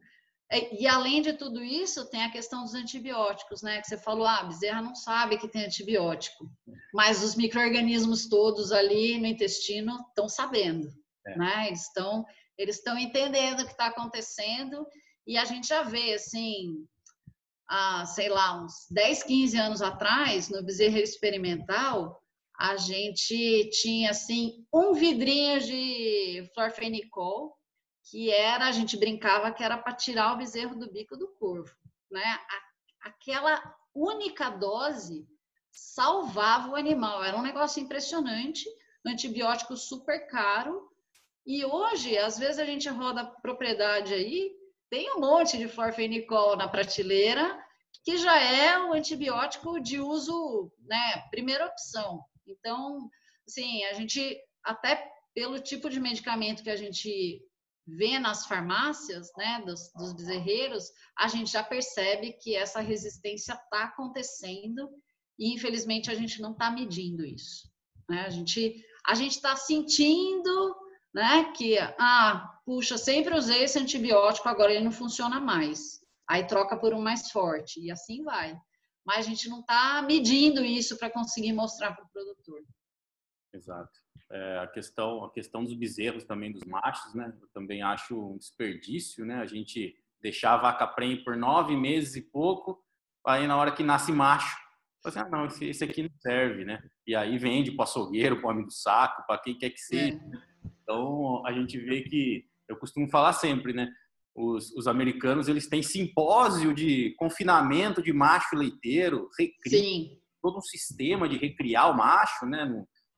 é, e além de tudo isso, tem a questão dos antibióticos, né? Que você falou, ah, a bezerra não sabe que tem antibiótico, mas os micro-organismos todos ali no intestino estão sabendo, é. né? Eles estão eles estão entendendo o que está acontecendo e a gente já vê, assim, há, sei lá, uns 10, 15 anos atrás, no bezerro experimental, a gente tinha, assim, um vidrinho de florfenicol, que era, a gente brincava que era para tirar o bezerro do bico do corvo, né? Aquela única dose salvava o animal, era um negócio impressionante, um antibiótico super caro, e hoje, às vezes a gente roda propriedade aí, tem um monte de florfenicol na prateleira, que já é o antibiótico de uso, né, primeira opção. Então, assim, a gente até pelo tipo de medicamento que a gente vê nas farmácias, né, dos, dos bezerreiros, a gente já percebe que essa resistência está acontecendo e infelizmente a gente não está medindo isso. Né? A gente a gente está sentindo né? Que, ah, puxa, sempre usei esse antibiótico, agora ele não funciona mais. Aí troca por um mais forte e assim vai. Mas a gente não está medindo isso para conseguir mostrar para o produtor. Exato. É, a questão a questão dos bezerros também dos machos, né? Eu também acho um desperdício, né? A gente deixar a vaca prenhe por nove meses e pouco, aí na hora que nasce macho, assim, ah, não, esse, esse aqui não serve, né? E aí vende para açougueiro, para o homem do saco, para quem quer que seja. É. Então, a gente vê que, eu costumo falar sempre, né? Os, os americanos, eles têm simpósio de confinamento de macho leiteiro, recria, Sim. todo um sistema de recriar o macho, né?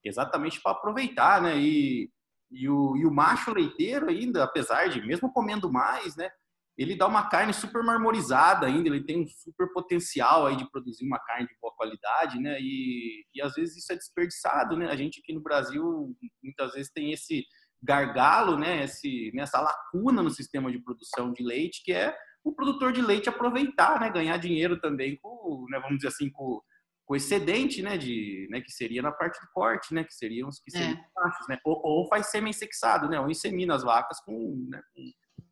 Exatamente para aproveitar, né? E, e, o, e o macho leiteiro ainda, apesar de, mesmo comendo mais, né? ele dá uma carne super marmorizada ainda, ele tem um super potencial aí de produzir uma carne de boa qualidade, né? E, e às vezes isso é desperdiçado, né? A gente aqui no Brasil muitas vezes tem esse gargalo, né? Esse, nessa lacuna no sistema de produção de leite, que é o produtor de leite aproveitar, né? Ganhar dinheiro também com, né? vamos dizer assim, com, com excedente, né? De, né? Que seria na parte do corte, né? Que seriam os que seriam é. né? Ou, ou, faz sêmen sexado, né? Ou insemina as vacas com, né? com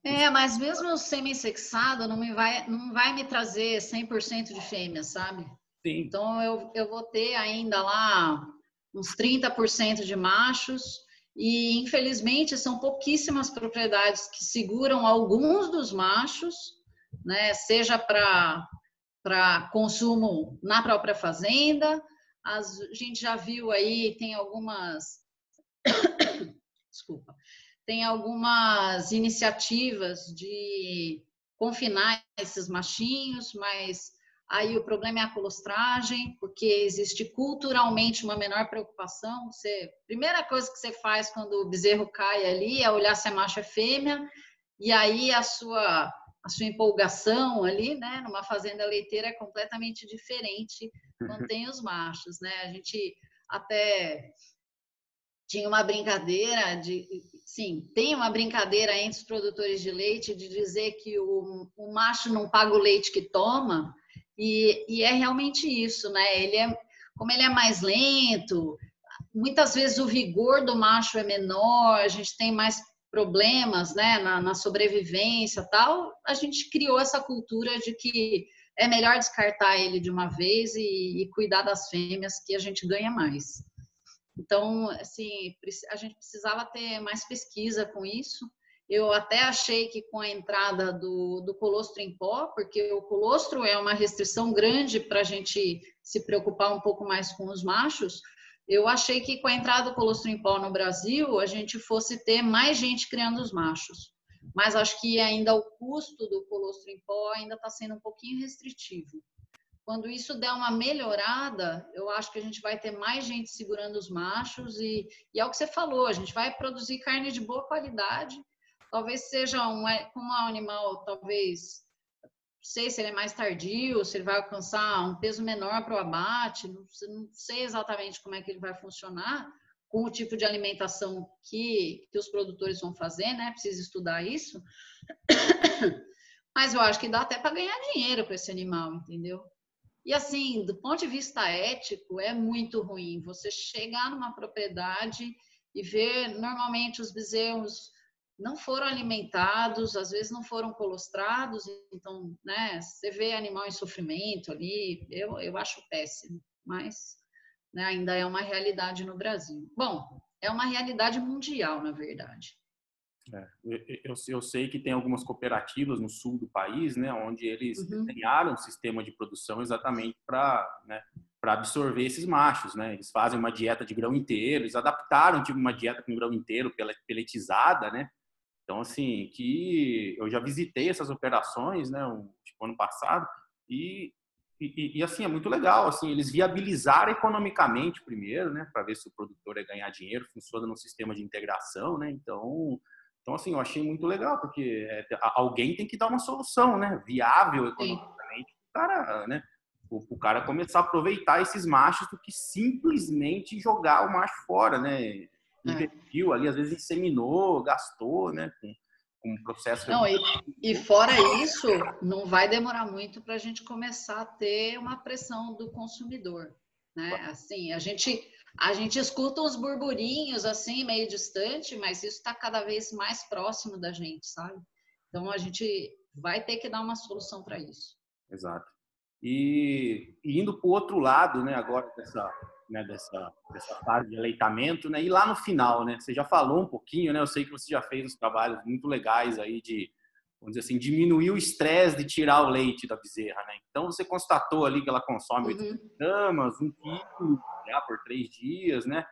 é, mas mesmo o semi-sexado não, me vai, não vai me trazer 100% de fêmea, sabe? Sim. Então eu, eu vou ter ainda lá uns 30% de machos e infelizmente são pouquíssimas propriedades que seguram alguns dos machos, né? Seja para para consumo na própria fazenda, as, a gente já viu aí tem algumas desculpa tem algumas iniciativas de confinar esses machinhos, mas aí o problema é a colostragem, porque existe culturalmente uma menor preocupação. Você, primeira coisa que você faz quando o bezerro cai ali é olhar se é macho ou é fêmea, e aí a sua a sua empolgação ali, né, numa fazenda leiteira é completamente diferente quando uhum. tem os machos, né? A gente até tinha uma brincadeira de sim tem uma brincadeira entre os produtores de leite de dizer que o, o macho não paga o leite que toma e, e, é realmente isso né ele é como ele é mais lento muitas vezes o vigor do macho é menor a gente tem mais problemas né na, na sobrevivência tal a gente criou essa cultura de que é melhor descartar ele de uma vez e, e cuidar das fêmeas que a gente ganha mais então, assim, a gente precisava ter mais pesquisa com isso. Eu até achei que com a entrada do, do colostro em pó, porque o colostro é uma restrição grande para a gente se preocupar um pouco mais com os machos, eu achei que com a entrada do colostro em pó no Brasil, a gente fosse ter mais gente criando os machos. Mas acho que ainda o custo do colostro em pó ainda está sendo um pouquinho restritivo. Quando isso der uma melhorada, eu acho que a gente vai ter mais gente segurando os machos e, e é o que você falou, a gente vai produzir carne de boa qualidade. Talvez seja um, um animal, talvez sei se ele é mais tardio, se ele vai alcançar um peso menor para o abate, não, não, sei exatamente como é que ele vai funcionar com o tipo de alimentação que, que os produtores vão fazer, né? Precisa estudar isso. Mas eu acho que dá até para ganhar dinheiro com esse animal, entendeu? E assim, do ponto de vista ético, é muito ruim você chegar numa propriedade e ver normalmente os bezerros não foram alimentados, às vezes não foram colostrados, então, né, você vê animal em sofrimento ali, eu, eu acho péssimo, mas né, ainda é uma realidade no Brasil. Bom, é uma realidade mundial, na verdade. É, eu, eu, sei que tem algumas cooperativas no sul do país, né, onde eles uhum. desenharam um sistema de produção exatamente para né, absorver esses machos, né? Eles fazem uma dieta de grão inteiro, eles adaptaram tipo uma dieta com grão inteiro peletizada, né? Então, assim, que eu já visitei essas operações, né, tipo, ano passado, e, e, e, assim, é muito legal, assim, eles viabilizaram economicamente primeiro, né, para ver se o produtor ia ganhar dinheiro, funciona no sistema de integração, né, então, então assim, eu achei muito legal, porque é, alguém tem que dar uma solução, né, viável economicamente, o cara, né, o cara começar a aproveitar esses machos do que simplesmente jogar o macho fora, né, investiu ali, às vezes inseminou, gastou, né? Com, com um processo. Não, e, e fora isso, não vai demorar muito para a gente começar a ter uma pressão do consumidor, né? Assim, a gente a gente escuta uns burburinhos assim meio distante, mas isso está cada vez mais próximo da gente, sabe? Então a gente vai ter que dar uma solução para isso. Exato. E, e indo para o outro lado, né? Agora dessa né, dessa, dessa fase de aleitamento, né? E lá no final, né? Você já falou um pouquinho, né? Eu sei que você já fez uns trabalhos muito legais aí de, vamos dizer assim, diminuir o estresse de tirar o leite da bezerra, né? Então você constatou ali que ela consome uhum. 8 gramas, um quilo né, por três dias, né?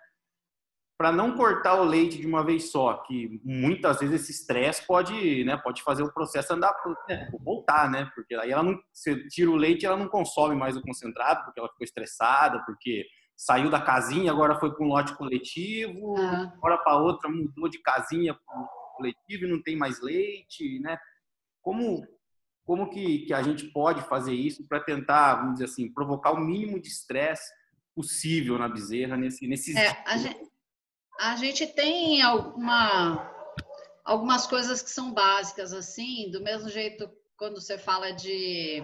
Para não cortar o leite de uma vez só, que muitas vezes esse estresse pode, né, pode fazer o processo andar, né, voltar, né? Porque aí ela não, você tira o leite, ela não consome mais o concentrado, porque ela ficou estressada, porque saiu da casinha, agora foi para um lote coletivo, ah. hora para outra mudou de casinha para coletivo e não tem mais leite, né? Como como que, que a gente pode fazer isso para tentar, vamos dizer assim, provocar o mínimo de estresse possível na bezerra nesse nesses é, a, gente, a gente tem alguma algumas coisas que são básicas assim, do mesmo jeito quando você fala de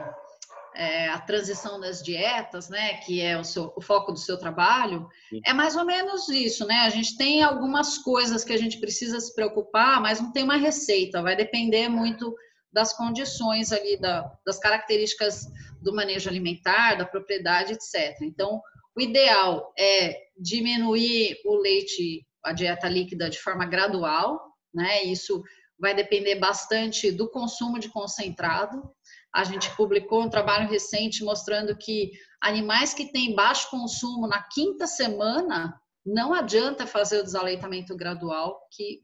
é, a transição das dietas, né, que é o, seu, o foco do seu trabalho, Sim. é mais ou menos isso, né? A gente tem algumas coisas que a gente precisa se preocupar, mas não tem uma receita, vai depender muito das condições ali, da, das características do manejo alimentar, da propriedade, etc. Então, o ideal é diminuir o leite, a dieta líquida de forma gradual, né? Isso vai depender bastante do consumo de concentrado. A gente publicou um trabalho recente mostrando que animais que têm baixo consumo na quinta semana, não adianta fazer o desaleitamento gradual, que,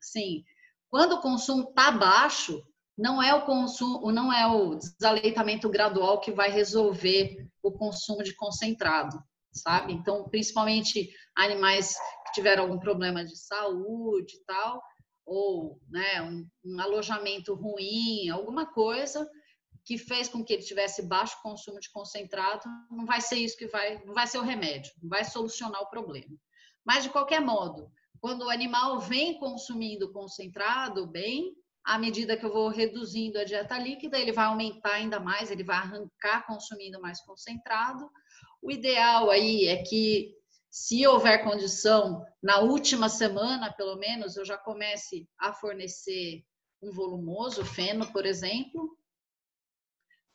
sim, quando o consumo está baixo, não é o consumo, não é o desaleitamento gradual que vai resolver o consumo de concentrado, sabe? Então, principalmente animais que tiveram algum problema de saúde e tal, ou né, um, um alojamento ruim, alguma coisa, que fez com que ele tivesse baixo consumo de concentrado, não vai ser isso que vai, não vai ser o remédio, não vai solucionar o problema. Mas de qualquer modo, quando o animal vem consumindo concentrado bem, à medida que eu vou reduzindo a dieta líquida, ele vai aumentar ainda mais, ele vai arrancar consumindo mais concentrado. O ideal aí é que, se houver condição, na última semana, pelo menos, eu já comece a fornecer um volumoso, feno, por exemplo,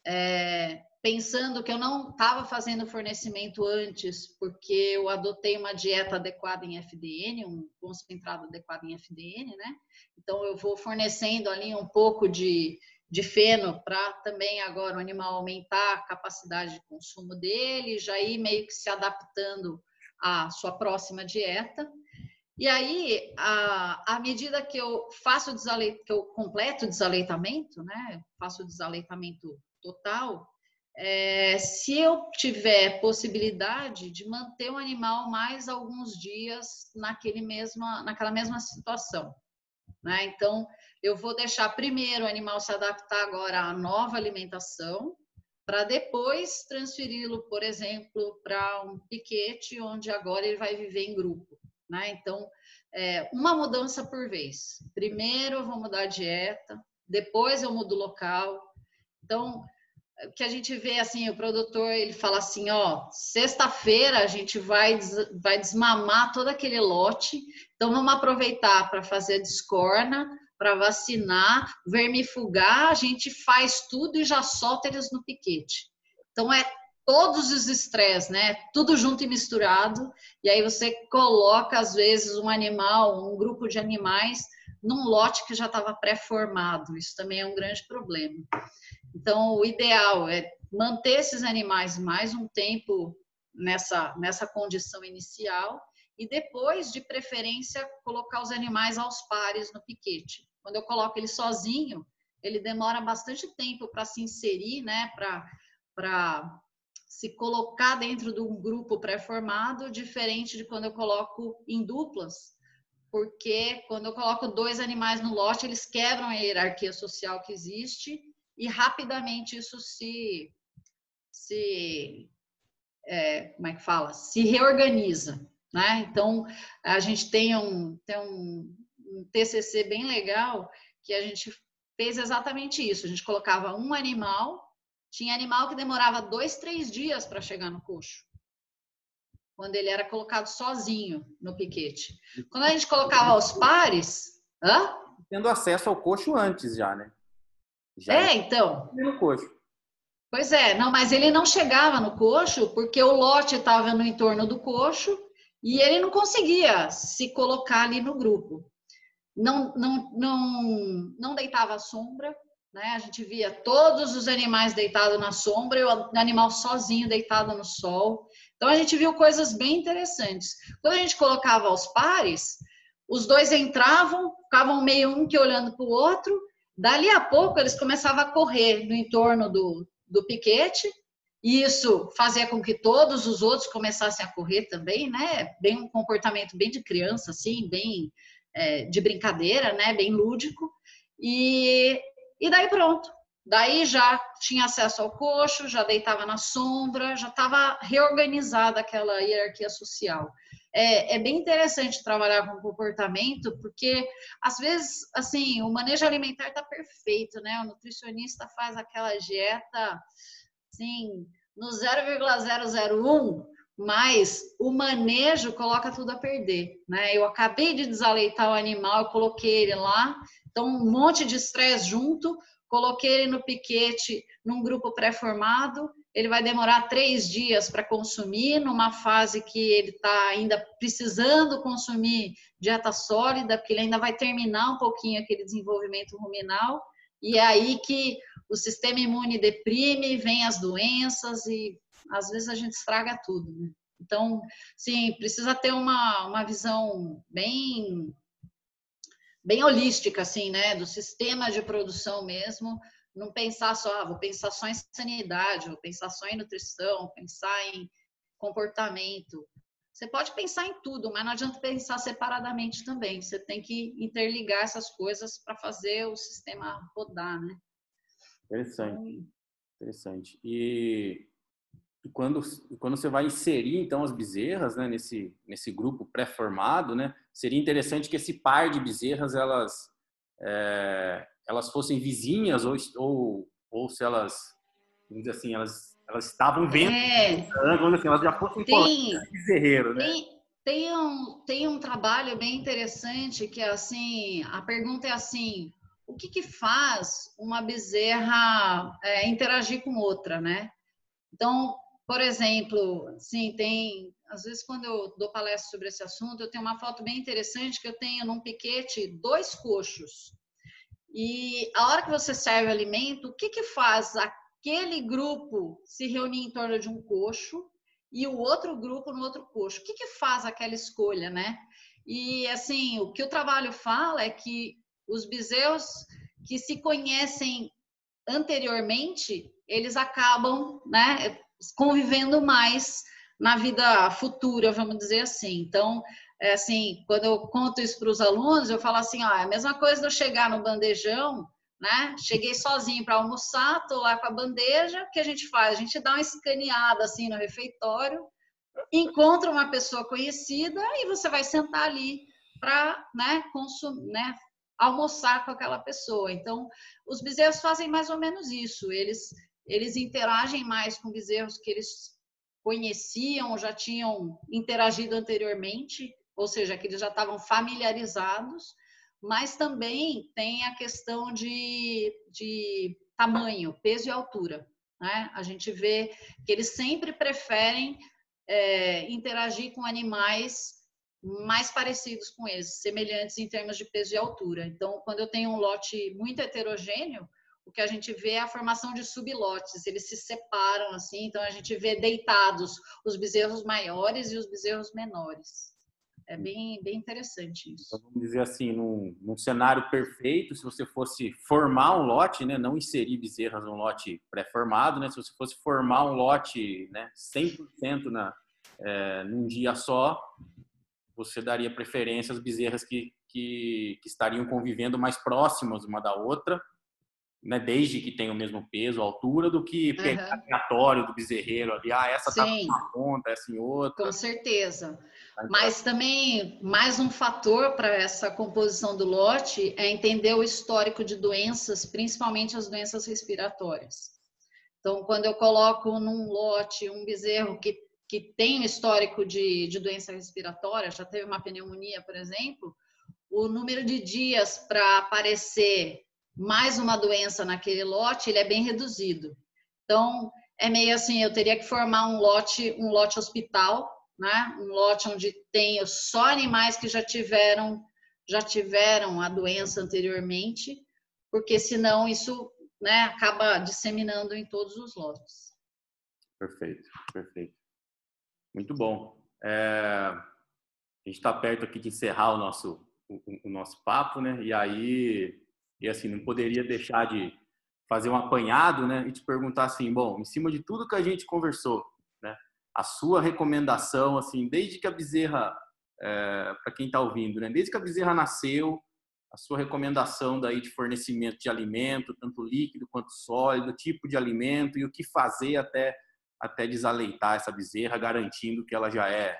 é, pensando que eu não estava fazendo fornecimento antes, porque eu adotei uma dieta adequada em FDN, um concentrado adequado em FDN, né? Então eu vou fornecendo ali um pouco de, de feno para também agora o animal aumentar a capacidade de consumo dele, já ir meio que se adaptando a sua próxima dieta. E aí, à medida que eu faço que eu completo o desaleitamento, né? Faço o desaleitamento total, é, se eu tiver possibilidade de manter o animal mais alguns dias naquele mesma, naquela mesma situação. Né? Então, eu vou deixar primeiro o animal se adaptar agora à nova alimentação, para depois transferi-lo, por exemplo, para um piquete, onde agora ele vai viver em grupo. Né? Então, é, uma mudança por vez. Primeiro eu vou mudar a dieta, depois eu mudo o local. Então, que a gente vê assim, o produtor ele fala assim, ó, sexta-feira a gente vai vai desmamar todo aquele lote, então vamos aproveitar para fazer descorna, para vacinar, vermifugar, a gente faz tudo e já solta eles no piquete. Então é todos os estresses, né? Tudo junto e misturado, e aí você coloca às vezes um animal, um grupo de animais num lote que já estava pré-formado. Isso também é um grande problema. Então, o ideal é manter esses animais mais um tempo nessa, nessa condição inicial e depois, de preferência, colocar os animais aos pares no piquete. Quando eu coloco ele sozinho, ele demora bastante tempo para se inserir, né, para se colocar dentro de um grupo pré-formado, diferente de quando eu coloco em duplas, porque quando eu coloco dois animais no lote, eles quebram a hierarquia social que existe e rapidamente isso se, se é, como é que fala? Se reorganiza, né? Então, a gente tem um, tem um, um TCC bem legal que a gente fez exatamente isso. A gente colocava um animal, tinha animal que demorava dois, três dias para chegar no coxo, quando ele era colocado sozinho no piquete. Quando a gente colocava aos pares, hã? tendo acesso ao coxo antes já, né? Já é, então. No coxo. Pois é, não, mas ele não chegava no coxo porque o lote estava no entorno do coxo e ele não conseguia se colocar ali no grupo. Não, não, não, não deitava sombra, né? A gente via todos os animais deitados na sombra e o animal sozinho deitado no sol. Então a gente viu coisas bem interessantes. Quando a gente colocava os pares, os dois entravam, ficavam meio um que olhando para o outro, Dali a pouco, eles começavam a correr no entorno do, do piquete, e isso fazia com que todos os outros começassem a correr também, né? Bem um comportamento bem de criança, assim, bem é, de brincadeira, né? Bem lúdico. E, e daí pronto. Daí já tinha acesso ao coxo, já deitava na sombra, já estava reorganizada aquela hierarquia social é, é, bem interessante trabalhar com comportamento, porque às vezes, assim, o manejo alimentar está perfeito, né? O nutricionista faz aquela dieta, assim, no 0,001, mas o manejo coloca tudo a perder, né? Eu acabei de desaleitar o animal, eu coloquei ele lá, então um monte de estresse junto, coloquei ele no piquete num grupo pré-formado, ele vai demorar três dias para consumir, numa fase que ele está ainda precisando consumir dieta sólida, porque ele ainda vai terminar um pouquinho aquele desenvolvimento ruminal, e é aí que o sistema imune deprime, vem as doenças e às vezes a gente estraga tudo. Né? Então, sim, precisa ter uma, uma visão bem bem holística, assim, né, do sistema de produção mesmo, não pensar só, ah, vou pensar só em sanidade, vou pensar só em nutrição, pensar em comportamento. Você pode pensar em tudo, mas não adianta pensar separadamente também. Você tem que interligar essas coisas para fazer o sistema rodar, né? Interessante. Então, Interessante. E, e, quando, quando você vai inserir, então, as bezerras né, nesse, nesse grupo pré-formado, né, seria interessante que esse par de bezerras, elas... É, elas fossem vizinhas ou, ou, ou se elas, vamos dizer assim, elas, elas estavam vendo, é, vamos assim, elas já fossem tem, bezerreiro, né? Tem, tem, um, tem um trabalho bem interessante que é assim, a pergunta é assim, o que, que faz uma bezerra é, interagir com outra, né? Então, por exemplo, assim, tem às vezes quando eu dou palestra sobre esse assunto, eu tenho uma foto bem interessante que eu tenho num piquete dois coxos. E a hora que você serve o alimento, o que, que faz aquele grupo se reunir em torno de um coxo e o outro grupo no outro coxo. O que, que faz aquela escolha, né? E assim, o que o trabalho fala é que os bezerros que se conhecem anteriormente, eles acabam, né, convivendo mais na vida futura, vamos dizer assim. Então, é assim, quando eu conto isso para os alunos, eu falo assim, ó, é a mesma coisa de eu chegar no bandejão, né? Cheguei sozinho para almoçar, tô lá com a bandeja, o que a gente faz? A gente dá uma escaneada assim no refeitório, encontra uma pessoa conhecida e você vai sentar ali para, né, consumir, né, almoçar com aquela pessoa. Então, os bezerros fazem mais ou menos isso. Eles eles interagem mais com bezerros que eles conheciam, já tinham interagido anteriormente, ou seja, que eles já estavam familiarizados, mas também tem a questão de, de tamanho, peso e altura. Né? A gente vê que eles sempre preferem é, interagir com animais mais parecidos com eles, semelhantes em termos de peso e altura. Então, quando eu tenho um lote muito heterogêneo, o que a gente vê é a formação de sublotes, eles se separam assim, então a gente vê deitados os bezerros maiores e os bezerros menores. É bem, bem interessante isso. Então, vamos dizer assim, num, num, cenário perfeito, se você fosse formar um lote, né, não inserir bezerras num lote pré-formado, né, se você fosse formar um lote né, 100% na, é, num dia só, você daria preferência às bezerras que, que, que estariam convivendo mais próximas uma da outra, né, desde que tenha o mesmo peso, altura, do que pegar uhum. aleatório do bezerreiro ali, ah, essa tá Sim. tá uma ponta, essa em outra. Com certeza. Mas também, mais um fator para essa composição do lote é entender o histórico de doenças, principalmente as doenças respiratórias. Então, quando eu coloco num lote um bezerro que, que tem histórico de, de doença respiratória, já teve uma pneumonia, por exemplo, o número de dias para aparecer mais uma doença naquele lote, ele é bem reduzido. Então, é meio assim, eu teria que formar um lote, um lote hospital, né? Um lote onde tenho só animais que já tiveram já tiveram a doença anteriormente, porque senão isso, né, acaba disseminando em todos os lotes. Perfeito, perfeito. Muito bom. É, a gente está perto aqui de encerrar o nosso o, o nosso papo, né? E aí e assim, não poderia deixar de fazer um apanhado, né? E te perguntar assim, bom, em cima de tudo que a gente conversou, né? A sua recomendação, assim, desde que a bezerra, é, para quem está ouvindo, né? Desde que a bezerra nasceu, a sua recomendação daí de fornecimento de alimento, tanto líquido quanto sólido, tipo de alimento e o que fazer até até desaleitar essa bezerra, garantindo que ela já é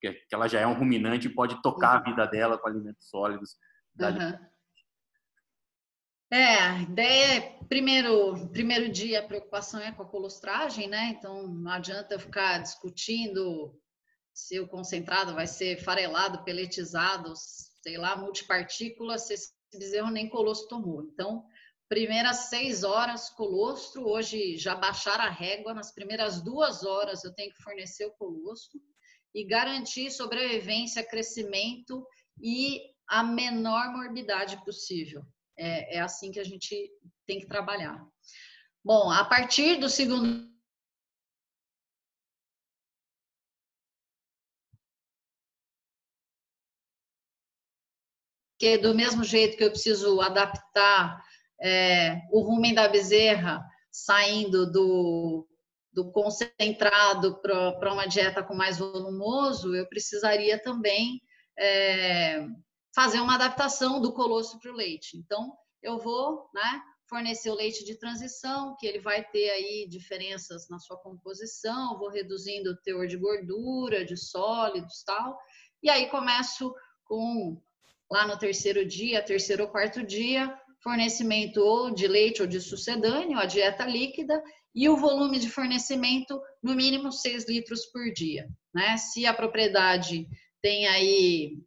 que ela já é um ruminante e pode tocar a uhum. vida dela com alimentos sólidos. Uhum. É, a ideia é, primeiro, primeiro dia a preocupação é com a colostragem, né? Então não adianta ficar discutindo se o concentrado vai ser farelado, peletizado, sei lá, multipartícula, se esse bezerro nem colostro tomou. Então, primeiras seis horas colostro, hoje já baixaram a régua, nas primeiras duas horas eu tenho que fornecer o colostro e garantir sobrevivência, crescimento e a menor morbidade possível. É, é assim que a gente tem que trabalhar. Bom, a partir do segundo que do mesmo jeito que eu preciso adaptar é, o rumen da bezerra saindo do, do concentrado para uma dieta com mais volumoso, eu precisaria também é, fazer uma adaptação do colostro para o leite. Então, eu vou né, fornecer o leite de transição, que ele vai ter aí diferenças na sua composição, vou reduzindo o teor de gordura, de sólidos tal, e aí começo com, lá no terceiro dia, terceiro ou quarto dia, fornecimento ou de leite ou de sucedâneo, a dieta líquida, e o volume de fornecimento no mínimo 6 litros por dia. Né? Se a propriedade tem aí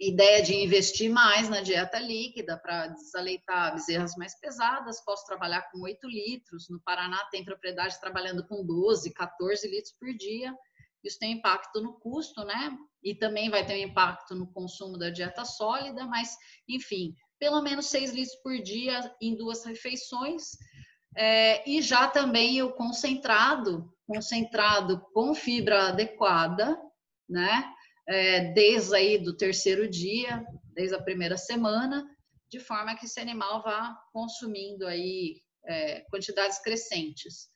ideia de investir mais na dieta líquida para desaleitar bezerras mais pesadas, posso trabalhar com 8 litros. No Paraná tem propriedade trabalhando com 12, 14 litros por dia. Isso tem impacto no custo, né? E também vai ter um impacto no consumo da dieta sólida, mas, enfim, pelo menos 6 litros por dia em duas refeições. é, e já também o concentrado, concentrado com fibra adequada, né? É, desde aí do terceiro dia, desde a primeira semana, de forma que esse animal vá consumindo aí é, quantidades crescentes.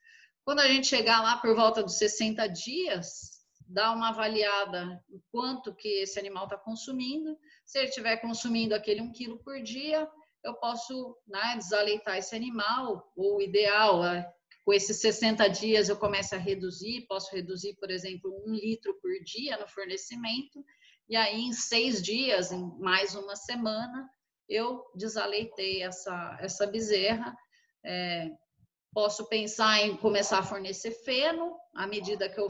Quando a gente chegar lá por volta dos 60 dias, dá uma avaliada o quanto que esse animal está consumindo. Se ele estiver consumindo aquele um quilo por dia, eu posso né, desaleitar esse animal, ou o ideal é com esses 60 dias eu começo a reduzir, posso reduzir, por exemplo, um litro por dia no fornecimento, e aí em seis dias, em mais uma semana, eu desaleitei essa, essa bezerra. É, posso pensar em começar a fornecer feno, à medida que eu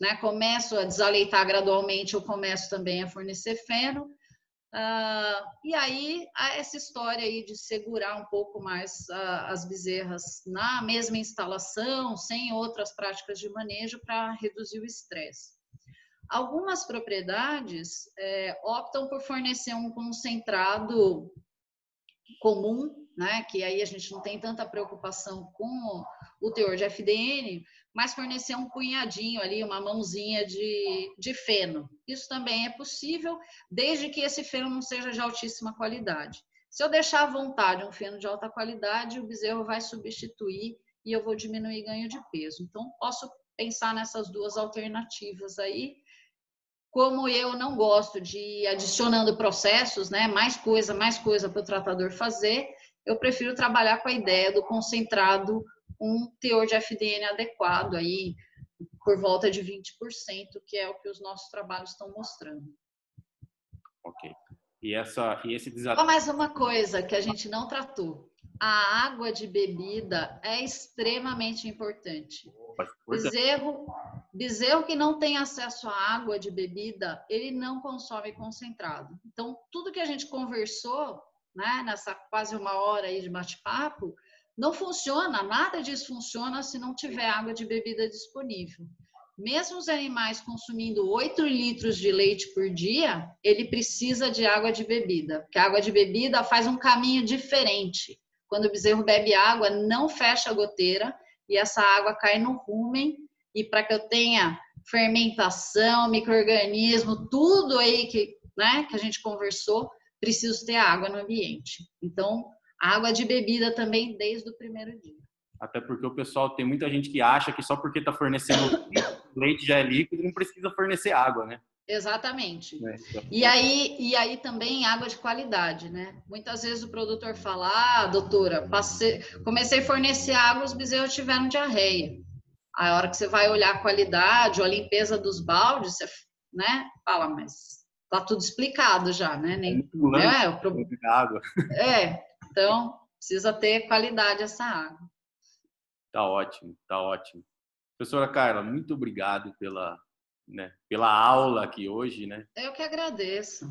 né, começo a desaleitar gradualmente, eu começo também a fornecer feno. Uh, e aí, essa história aí de segurar um pouco mais uh, as bezerras na mesma instalação, sem outras práticas de manejo, para reduzir o estresse. Algumas propriedades é, optam por fornecer um concentrado comum, né, que aí a gente não tem tanta preocupação com o teor de FDN, mas fornecer um punhadinho ali, uma mãozinha de, de feno. Isso também é possível, desde que esse feno não seja de altíssima qualidade. Se eu deixar à vontade um feno de alta qualidade, o bezerro vai substituir e eu vou diminuir ganho de peso. Então, posso pensar nessas duas alternativas aí. Como eu não gosto de ir adicionando processos, né, mais coisa, mais coisa para o tratador fazer, eu prefiro trabalhar com a ideia do concentrado um teor de FDN adequado aí, por volta de 20%, que é o que os nossos trabalhos estão mostrando. Ok. E, essa, e esse desafio. mais uma coisa que a gente não tratou. A água de bebida é extremamente importante. Bezerro, bezerro que não tem acesso à água de bebida, ele não consome concentrado. Então, tudo que a gente conversou, né, nessa quase uma hora aí de bate-papo, não funciona, nada disso funciona se não tiver água de bebida disponível. Mesmo os animais consumindo 8 litros de leite por dia, ele precisa de água de bebida, porque a água de bebida faz um caminho diferente. Quando o bezerro bebe água, não fecha a goteira e essa água cai no rumen. E para que eu tenha fermentação, microorganismo, tudo aí que, né, que a gente conversou, preciso ter água no ambiente. Então, Água de bebida também desde o primeiro dia. Até porque o pessoal tem muita gente que acha que só porque está fornecendo leite já é líquido, não precisa fornecer água, né? Exatamente. É, então... E aí, e aí também água de qualidade, né? Muitas vezes o produtor fala, ah, doutora, passei, comecei a fornecer água, os bezerros tiveram diarreia. A hora que você vai olhar a qualidade ou a limpeza dos baldes, você, né? Fala, mas tá tudo explicado já, né? Nem, é, é, o problema. Água. É, então, precisa ter qualidade essa água. Tá ótimo, tá ótimo. Professora Carla, muito obrigado pela, né, pela aula aqui hoje, né? Eu que agradeço.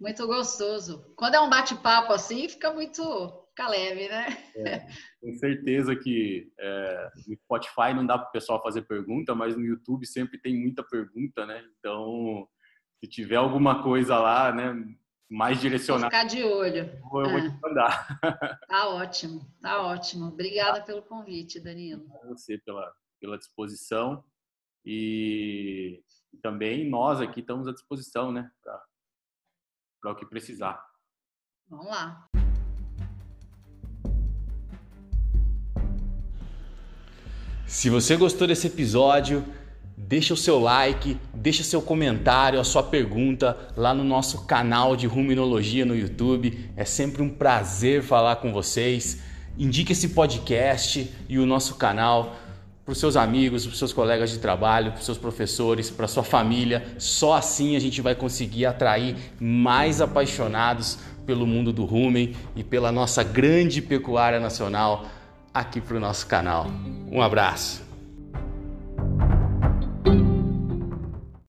Muito gostoso. Quando é um bate-papo assim, fica muito fica leve, né? É, tenho certeza que é, no Spotify não dá para o pessoal fazer pergunta, mas no YouTube sempre tem muita pergunta, né? Então, se tiver alguma coisa lá, né, mais direcionado. Vou ficar de olho. Eu é. vou te mandar. Tá ótimo, tá ótimo. Obrigada pelo convite, Danilo. A você pela, pela disposição e também nós aqui estamos à disposição, né, para o que precisar. Vamos lá. Se você gostou desse episódio, Deixa o seu like, deixa seu comentário, a sua pergunta lá no nosso canal de Ruminologia no YouTube. É sempre um prazer falar com vocês. Indique esse podcast e o nosso canal para os seus amigos, para os seus colegas de trabalho, para os seus professores, para a sua família. Só assim a gente vai conseguir atrair mais apaixonados pelo mundo do rumen e pela nossa grande pecuária nacional aqui para o nosso canal. Um abraço!